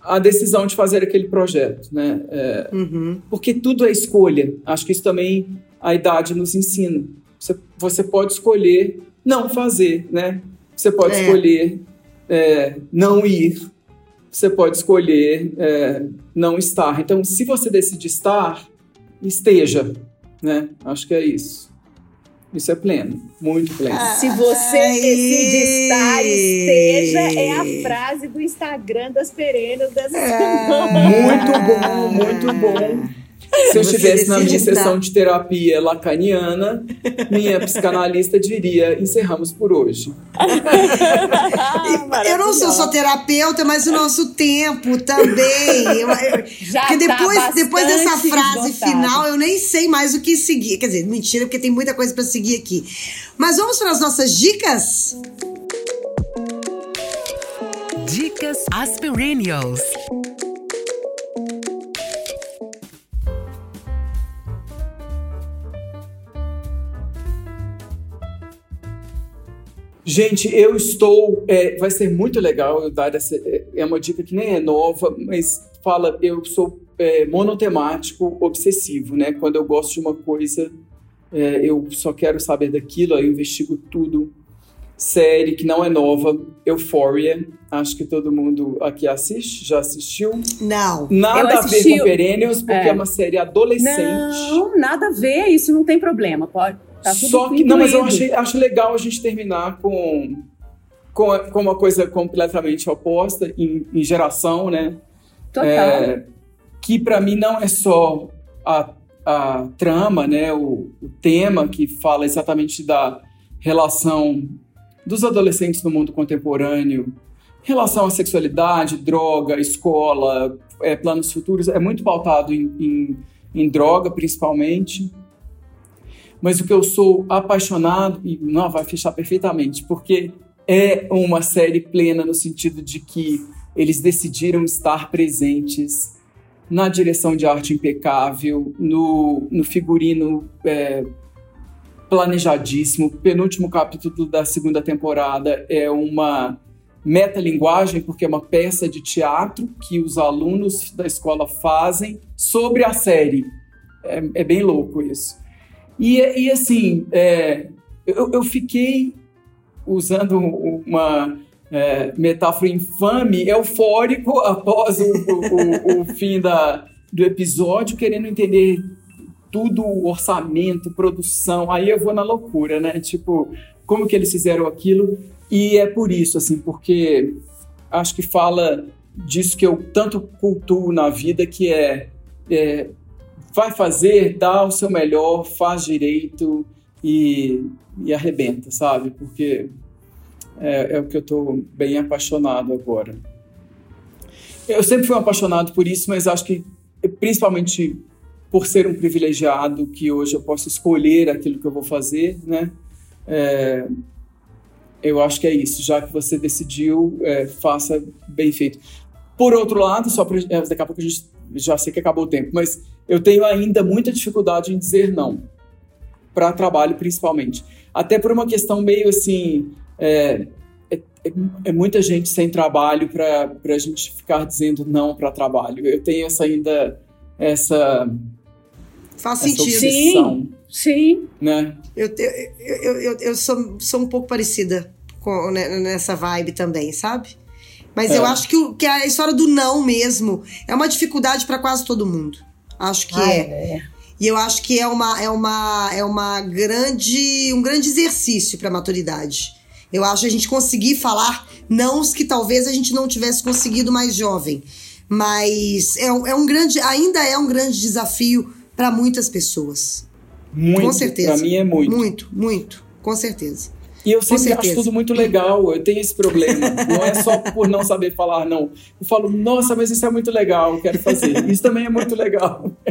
S3: à decisão de fazer aquele projeto, né? É,
S2: Uhum.
S3: porque tudo é escolha. Acho que isso também a idade nos ensina. Você, você pode escolher não fazer, né? Você pode
S2: É.
S3: escolher é, não ir. Você pode escolher é, não estar. Então, se você decidir estar, esteja, né? Acho que é isso. Isso é pleno, muito pleno.
S2: Ah,
S4: Se você
S2: Ai.
S4: decide estar, esteja, é a frase do Instagram das perenas dessa semana.
S3: Muito bom, muito bom. Se eu estivesse na minha sessão de terapia lacaniana, minha psicanalista diria: encerramos por hoje.
S2: Eu não sou só terapeuta, mas o nosso tempo também. Eu- eu-
S4: Já
S2: porque
S4: tá
S2: depois, depois dessa frase
S4: esgotado.
S2: final, eu nem sei mais o que seguir. Quer dizer, mentira, porque tem muita coisa para seguir aqui. Mas vamos para as nossas dicas?
S1: Dicas Aspirinios.
S3: Gente, eu estou. é, vai ser muito legal eu dar essa. é- uma dica que nem é nova, mas fala. Eu sou é, monotemático obsessivo, né? Quando eu gosto de uma coisa, é, eu só quero saber daquilo, aí eu investigo tudo. Série que não é nova, Euphoria. Acho que todo mundo aqui assiste, já assistiu.
S2: Não.
S3: Nada
S4: Eu
S3: a ver
S4: assisti
S3: com Perennials, porque é.
S4: É.
S3: uma série adolescente.
S4: Não, nada a ver, isso não tem problema. Pode. Tá tudo
S3: Só que, não, mas eu achei, acho legal a gente terminar com, com, com uma coisa completamente oposta em, em geração, né?
S4: Total.
S3: É, que para mim não é só a, a trama, né? O, o tema que fala exatamente da relação dos adolescentes no mundo contemporâneo, relação à sexualidade, droga, escola, é, planos futuros, é muito pautado em, em, em droga, principalmente. Mas o que eu sou apaixonado, e não vai fechar perfeitamente, porque é uma série plena no sentido de que eles decidiram estar presentes na direção de arte impecável, no, no figurino é, planejadíssimo. Penúltimo capítulo da segunda temporada é uma metalinguagem, porque é uma peça de teatro que os alunos da escola fazem sobre a série. É, é bem louco isso. E, e assim, é, eu, eu, fiquei usando uma é, metáfora infame, eufórico após o, o, o, fim da, do episódio, querendo entender tudo, orçamento, produção. Aí eu vou na loucura, né? Tipo, como que eles fizeram aquilo? E é por isso, assim, porque acho que fala disso que eu tanto cultuo na vida, que é, é vai fazer, dá o seu melhor, faz direito e, e arrebenta, sabe? Porque é, é o que eu estou bem apaixonado agora. Eu sempre fui apaixonado por isso, mas acho que principalmente por ser um privilegiado, que hoje eu posso escolher aquilo que eu vou fazer, né? É, eu acho que é isso. Já que você decidiu, é, faça bem feito. Por outro lado, só pra, é, daqui a pouco a gente já sei que acabou o tempo, mas eu tenho ainda muita dificuldade em dizer não para trabalho, principalmente. Até por uma questão meio assim, é, é, é muita gente sem trabalho para a gente ficar dizendo não para trabalho. Eu tenho essa ainda essa
S2: faz essa sentido.
S4: Sim, sim.
S2: Né? Eu, eu, eu, eu, sou, sou um pouco parecida com, né, nessa vibe também, sabe? Mas é. eu acho que, o, que a história do não mesmo é uma dificuldade para quase todo mundo. Acho que ah, é. é. E eu acho que é uma é uma é uma grande um grande exercício para maturidade. Eu acho a gente conseguir falar nãos que talvez a gente não tivesse conseguido mais jovem. Mas é, é um grande ainda é um grande desafio para muitas pessoas.
S3: Muito.
S2: Com certeza.
S3: Para mim é muito.
S2: Muito, muito, com certeza.
S3: E eu sempre acho tudo muito legal, eu tenho esse problema. Não é só por não saber falar, não. Eu falo, nossa, mas isso é muito legal, eu quero fazer. Isso também é muito legal.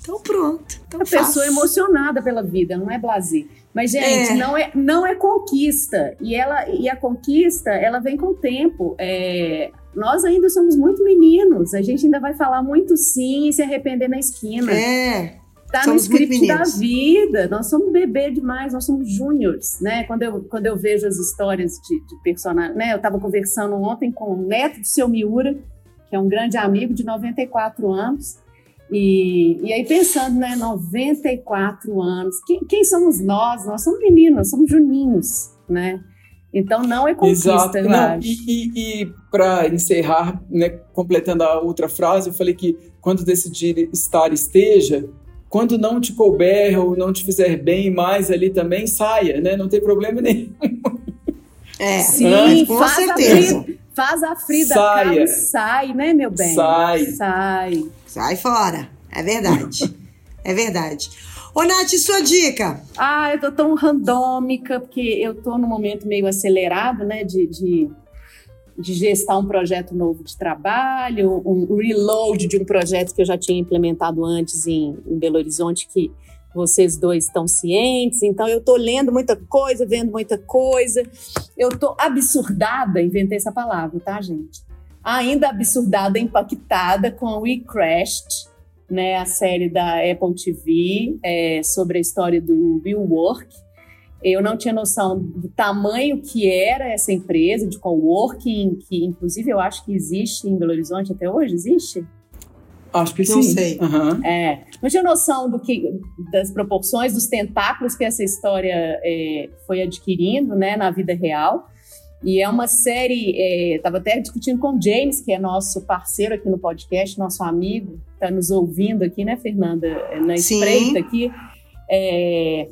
S2: então pronto. Então
S4: a faço. pessoa emocionada pela vida, não é blazer. Mas, gente, é. Não, é, não é conquista. E, ela, e a conquista, ela vem com o tempo. É, nós ainda somos muito meninos. A gente ainda vai falar muito sim e se arrepender na esquina.
S2: É.
S4: Tá somos no script da vida. Nós somos bebê demais, nós somos júniores, né? Quando eu, quando eu vejo as histórias de, de personagens, né? Eu estava conversando ontem com o neto do seu Miura, que é um grande amigo de 94 anos. E, e aí pensando, né, 94 anos, quem, quem somos nós? Nós somos meninos, nós somos juninhos, né? Então não é conquista, Exato. eu não,
S3: acho. E, e, e para encerrar, né, completando a outra frase, eu falei que quando decidir estar, esteja. Quando não te couber ou não te fizer bem mais ali também, saia, né? Não tem problema nenhum.
S2: É,
S4: sim, com faz certeza. A Frida, faz a Frida Saia. sai, né, meu bem?
S3: Sai.
S4: Sai.
S2: Sai fora. É verdade. é verdade. Ô, Nath, sua dica?
S4: Ah, eu tô tão randômica, porque eu tô num momento meio acelerado, né, de, de, de gestar um projeto novo de trabalho, um reload de um projeto que eu já tinha implementado antes em, em Belo Horizonte, que vocês dois estão cientes. Então, eu tô lendo muita coisa, vendo muita coisa. Eu tô absurdada, inventei essa palavra, tá, gente? Ainda absurdada, impactada com We Crashed, né, a série da Apple TV é, sobre a história do Bill Work. Eu não tinha noção do tamanho que era essa empresa de coworking, que inclusive eu acho que existe em Belo Horizonte até hoje, existe?
S3: Acho que
S2: não
S3: sim.
S2: sei.
S3: Uhum.
S4: É, não tinha noção do que, das proporções, dos tentáculos que essa história é, foi adquirindo né, na vida real. E é uma série, estava é, até discutindo com o James, que é nosso parceiro aqui no podcast, nosso amigo, está nos ouvindo aqui, né, Fernanda? É, na espreita aqui. É, é,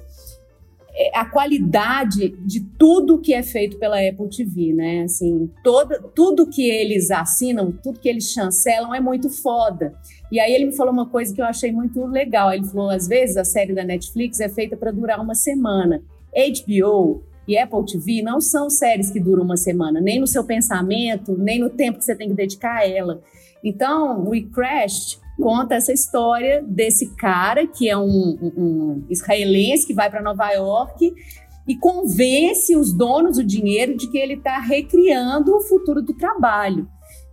S4: a qualidade de tudo que é feito pela Apple TV, né? Assim, toda, tudo que eles assinam, tudo que eles chancelam é muito foda. E aí ele me falou uma coisa que eu achei muito legal. Ele falou: às vezes a série da Netflix é feita para durar uma semana. HBO e Apple TV não são séries que duram uma semana, nem no seu pensamento, nem no tempo que você tem que dedicar a ela. Então, We Crashed conta essa história desse cara que é um, um, israelense que vai para Nova York e convence os donos do dinheiro de que ele está recriando o futuro do trabalho.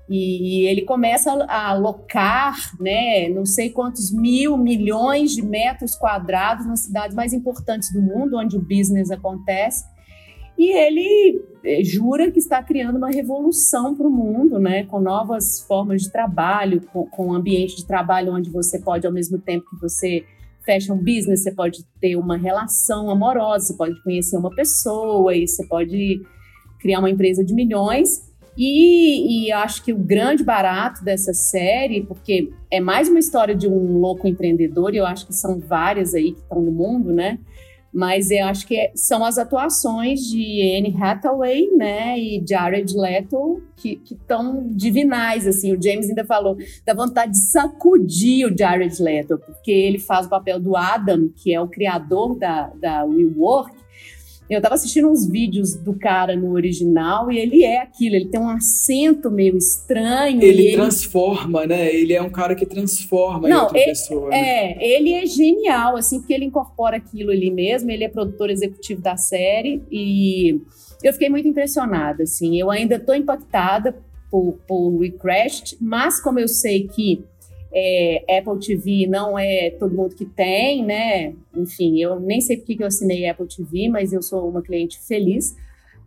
S4: E ele começa a alocar, né, não sei quantos mil, milhões de metros quadrados nas cidades mais importantes do mundo, onde o business acontece. E ele eh, jura que está criando uma revolução para o mundo, né, com novas formas de trabalho, com, com um ambiente de trabalho onde você pode, ao mesmo tempo que você fecha um business, você pode ter uma relação amorosa, você pode conhecer uma pessoa e você pode criar uma empresa de milhões. E, e acho que o grande barato dessa série, porque é mais uma história de um louco empreendedor, e eu acho que são várias aí que estão no mundo, né? Mas eu acho que são as atuações de Anne Hathaway, né, e Jared Leto, que estão divinais, assim. O James ainda falou, dá vontade de sacudir o Jared Leto, porque ele faz o papel do Adam, que é o criador da, da WeWork, eu tava assistindo uns vídeos do cara no original e ele é aquilo, ele tem um acento meio estranho.
S3: Ele, ele... transforma, né? Ele é um cara que transforma Não, em outra
S4: ele,
S3: pessoa.
S4: Né? É, ele é genial, assim, porque ele incorpora aquilo ali mesmo, ele é produtor executivo da série e eu fiquei muito impressionada, assim. Eu ainda tô impactada por, por We Crashed, mas como eu sei que é, Apple TV não é todo mundo que tem, né? Enfim, eu nem sei porque que eu assinei Apple TV, mas eu sou uma cliente feliz.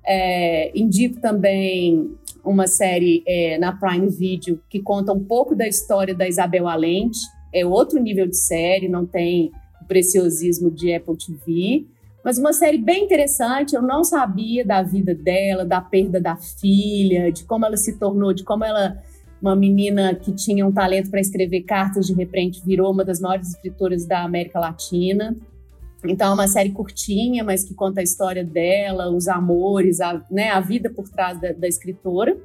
S4: É, indico também uma série é, na Prime Video que conta um pouco da história da Isabel Allende. É outro nível de série, não tem o preciosismo de Apple TV. Mas uma série bem interessante, eu não sabia da vida dela, da perda da filha, de como ela se tornou, de como ela uma menina que tinha um talento para escrever cartas, de repente virou uma das maiores escritoras da América Latina. Então é uma série curtinha, mas que conta a história dela, os amores, a, né, a vida por trás da, da escritora.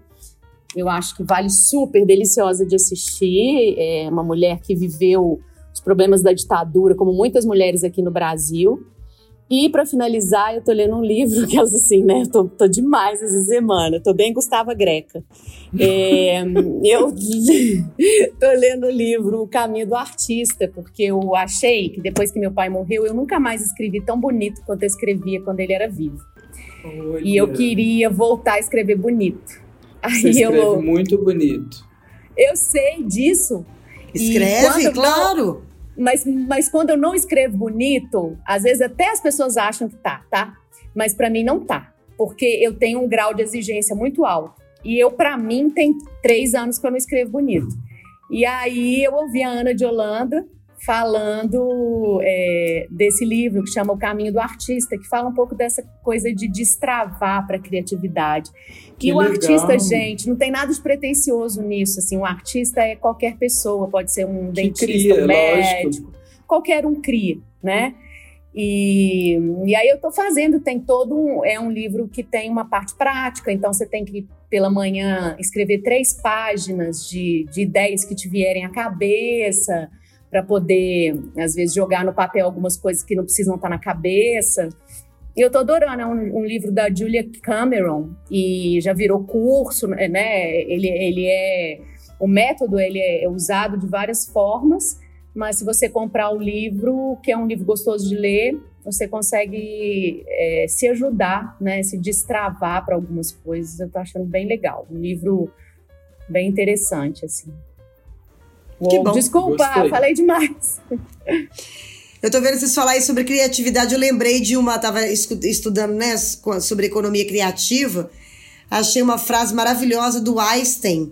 S4: Eu acho que vale super deliciosa de assistir. É uma mulher que viveu os problemas da ditadura, como muitas mulheres aqui no Brasil. E para finalizar, eu tô lendo um livro que assim, né? Eu tô, tô demais essa semana, tô bem Gustava Greca. É, eu tô lendo o livro O Caminho do Artista, porque eu achei que depois que meu pai morreu, eu nunca mais escrevi tão bonito quanto eu escrevia quando ele era vivo. Olha. E eu queria voltar a escrever bonito.
S3: Aí Você escreve eu, muito bonito.
S4: Eu sei disso.
S2: Escreve, claro.
S4: Mas, mas quando eu não escrevo bonito, às vezes até as pessoas acham que tá, tá? Mas para mim não tá. Porque eu tenho um grau de exigência muito alto. E eu, para mim, tem três anos que eu não escrevo bonito. E aí eu ouvi a Ana de Holanda falando é, desse livro que chama O Caminho do Artista, que fala um pouco dessa coisa de destravar para a criatividade. Que e o legal. artista, gente, não tem nada de pretencioso nisso. Assim, um artista é qualquer pessoa, pode ser um que dentista, cria, um médico, lógico. qualquer um cria, né? E, e aí eu estou fazendo, tem todo um, é um livro que tem uma parte prática, então você tem que pela manhã escrever três páginas de, de ideias que te vierem à cabeça, para poder, às vezes, jogar no papel algumas coisas que não precisam estar na cabeça. E eu tô adorando, é um, um, livro da Julia Cameron e já virou curso, né? Ele, ele é o método ele é usado de várias formas, mas se você comprar o livro, que é um livro gostoso de ler, você consegue é, se ajudar, né? Se destravar para algumas coisas. Eu tô achando bem legal, um livro bem interessante assim. Que bom. Desculpa, Gostei. falei demais.
S2: Eu tô vendo vocês falarem sobre criatividade. Eu lembrei de uma, tava estudando, né, sobre economia criativa. Achei uma frase maravilhosa do Einstein,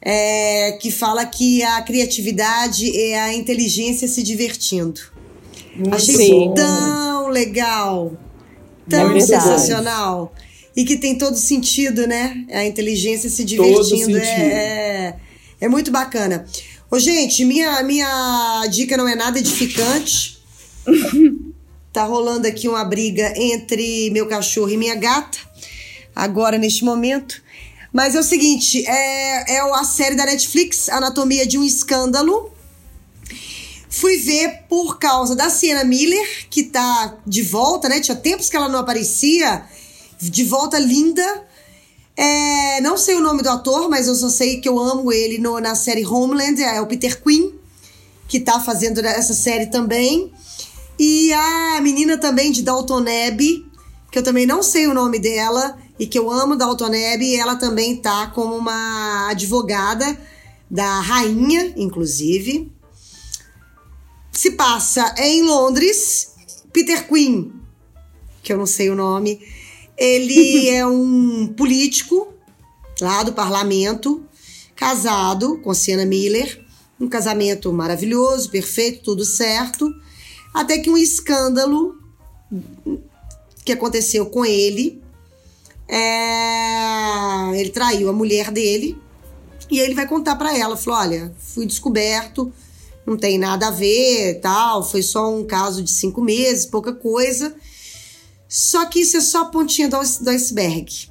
S2: é, que fala que a criatividade é a inteligência se divertindo. Achei tão legal, tão é sensacional. E que tem todo sentido, né? A inteligência se divertindo. É, é, é muito bacana. Ô, gente, minha, minha dica não é nada edificante. tá rolando aqui uma briga entre meu cachorro e minha gata, agora neste momento. Mas é o seguinte: é, é a série da Netflix, Anatomia de um Escândalo. Fui ver por causa da Sienna Miller, que tá de volta, né? Tinha tempos que ela não aparecia. De volta linda. É, não sei o nome do ator, mas eu só sei que eu amo ele no, na série Homeland, é o Peter Quinn, que tá fazendo essa série também. E a menina também de Dalton Abbey, que eu também não sei o nome dela e que eu amo da Autoneb, e ela também tá como uma advogada da rainha, inclusive. Se passa em Londres. Peter Quinn, que eu não sei o nome, ele é um político lá do parlamento, casado com Sienna Miller, um casamento maravilhoso, perfeito, tudo certo, até que um escândalo que aconteceu com ele, é... ele traiu a mulher dele e ele vai contar para ela, falou, olha, fui descoberto, não tem nada a ver, tal, foi só um caso de cinco meses, pouca coisa. Só que isso é só a pontinha do iceberg.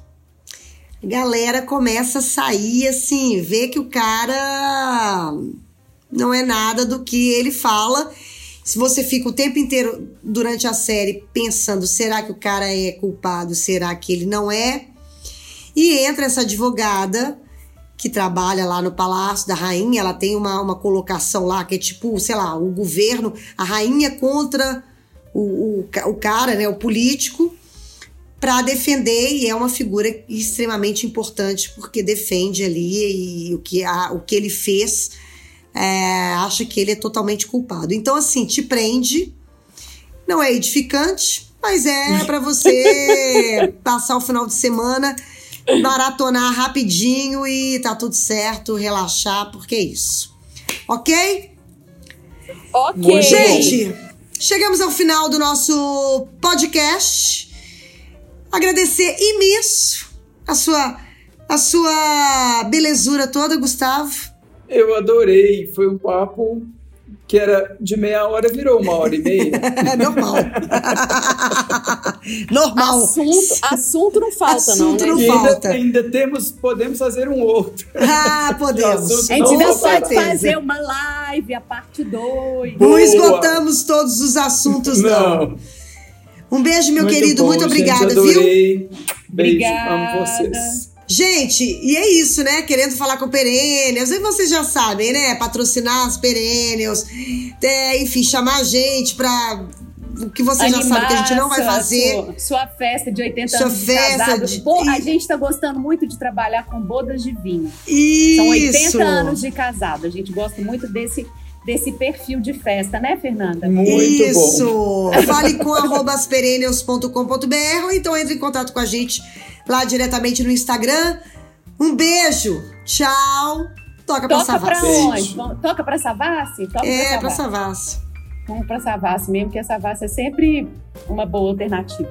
S2: A galera começa a sair assim, vê que o cara não é nada do que ele fala. Se você fica o tempo inteiro durante a série pensando, será que o cara é culpado? Será que ele não é? E entra essa advogada que trabalha lá no Palácio da Rainha, ela tem uma, uma colocação lá que é tipo, sei lá, o governo, a rainha contra o, o, o cara, né, o político, para defender e é uma figura extremamente importante porque defende ali e o que, a, o que ele fez é, acha que ele é totalmente culpado. Então, assim, te prende, não é edificante, mas é para você passar o final de semana maratonar rapidinho e tá tudo certo, relaxar, porque é isso. Ok?
S5: Ok.
S2: Gente, chegamos ao final do nosso podcast. Agradecer imenso a sua, a sua belezura toda, Gustavo.
S3: Eu adorei, foi um papo que era de meia hora virou uma hora e meia.
S2: Normal. Normal.
S5: Assunto, assunto não falta,
S2: Assunto
S5: não,
S2: não
S5: né?
S3: E ainda,
S2: falta.
S3: ainda temos, podemos fazer um outro.
S2: Ah, podemos.
S5: A gente
S3: não
S5: ainda pode fazer uma live, a parte 2.
S2: Não esgotamos todos os assuntos, não.
S3: Não.
S2: Um beijo, meu querido.
S3: bom,
S2: muito
S3: gente,
S2: obrigada, viu?
S3: adorei. Beijo,
S5: Obrigada.
S3: amo vocês.
S2: Gente, e é isso, né? Querendo falar com Perennials, e vocês já sabem, né? Patrocinar as Perennials, é, enfim, chamar a gente pra. O que vocês já sabem que a gente não vai fazer.
S5: Sua, sua festa de 80
S2: Sua
S5: anos de
S2: festa
S5: casado.
S2: de-
S5: Pô, a gente tá gostando muito de trabalhar com bodas de vinho.
S2: Isso!
S5: São 80 anos de casado. A gente gosta muito desse, desse perfil de festa, né, Fernanda?
S3: Muito bom.
S2: Isso! Fale com arroba asperennials.com.br ou então entre em contato com a gente lá diretamente no Instagram. Um beijo! Tchau! Toca pra
S5: Toca pra
S2: Savassi.
S5: onde? Vamos- Toca pra Savassi? Toca
S2: É,
S5: pra
S2: pra
S5: Savassi.
S2: Savassi.
S5: Vamos pra Savassi mesmo, porque a Savassi é sempre uma boa alternativa.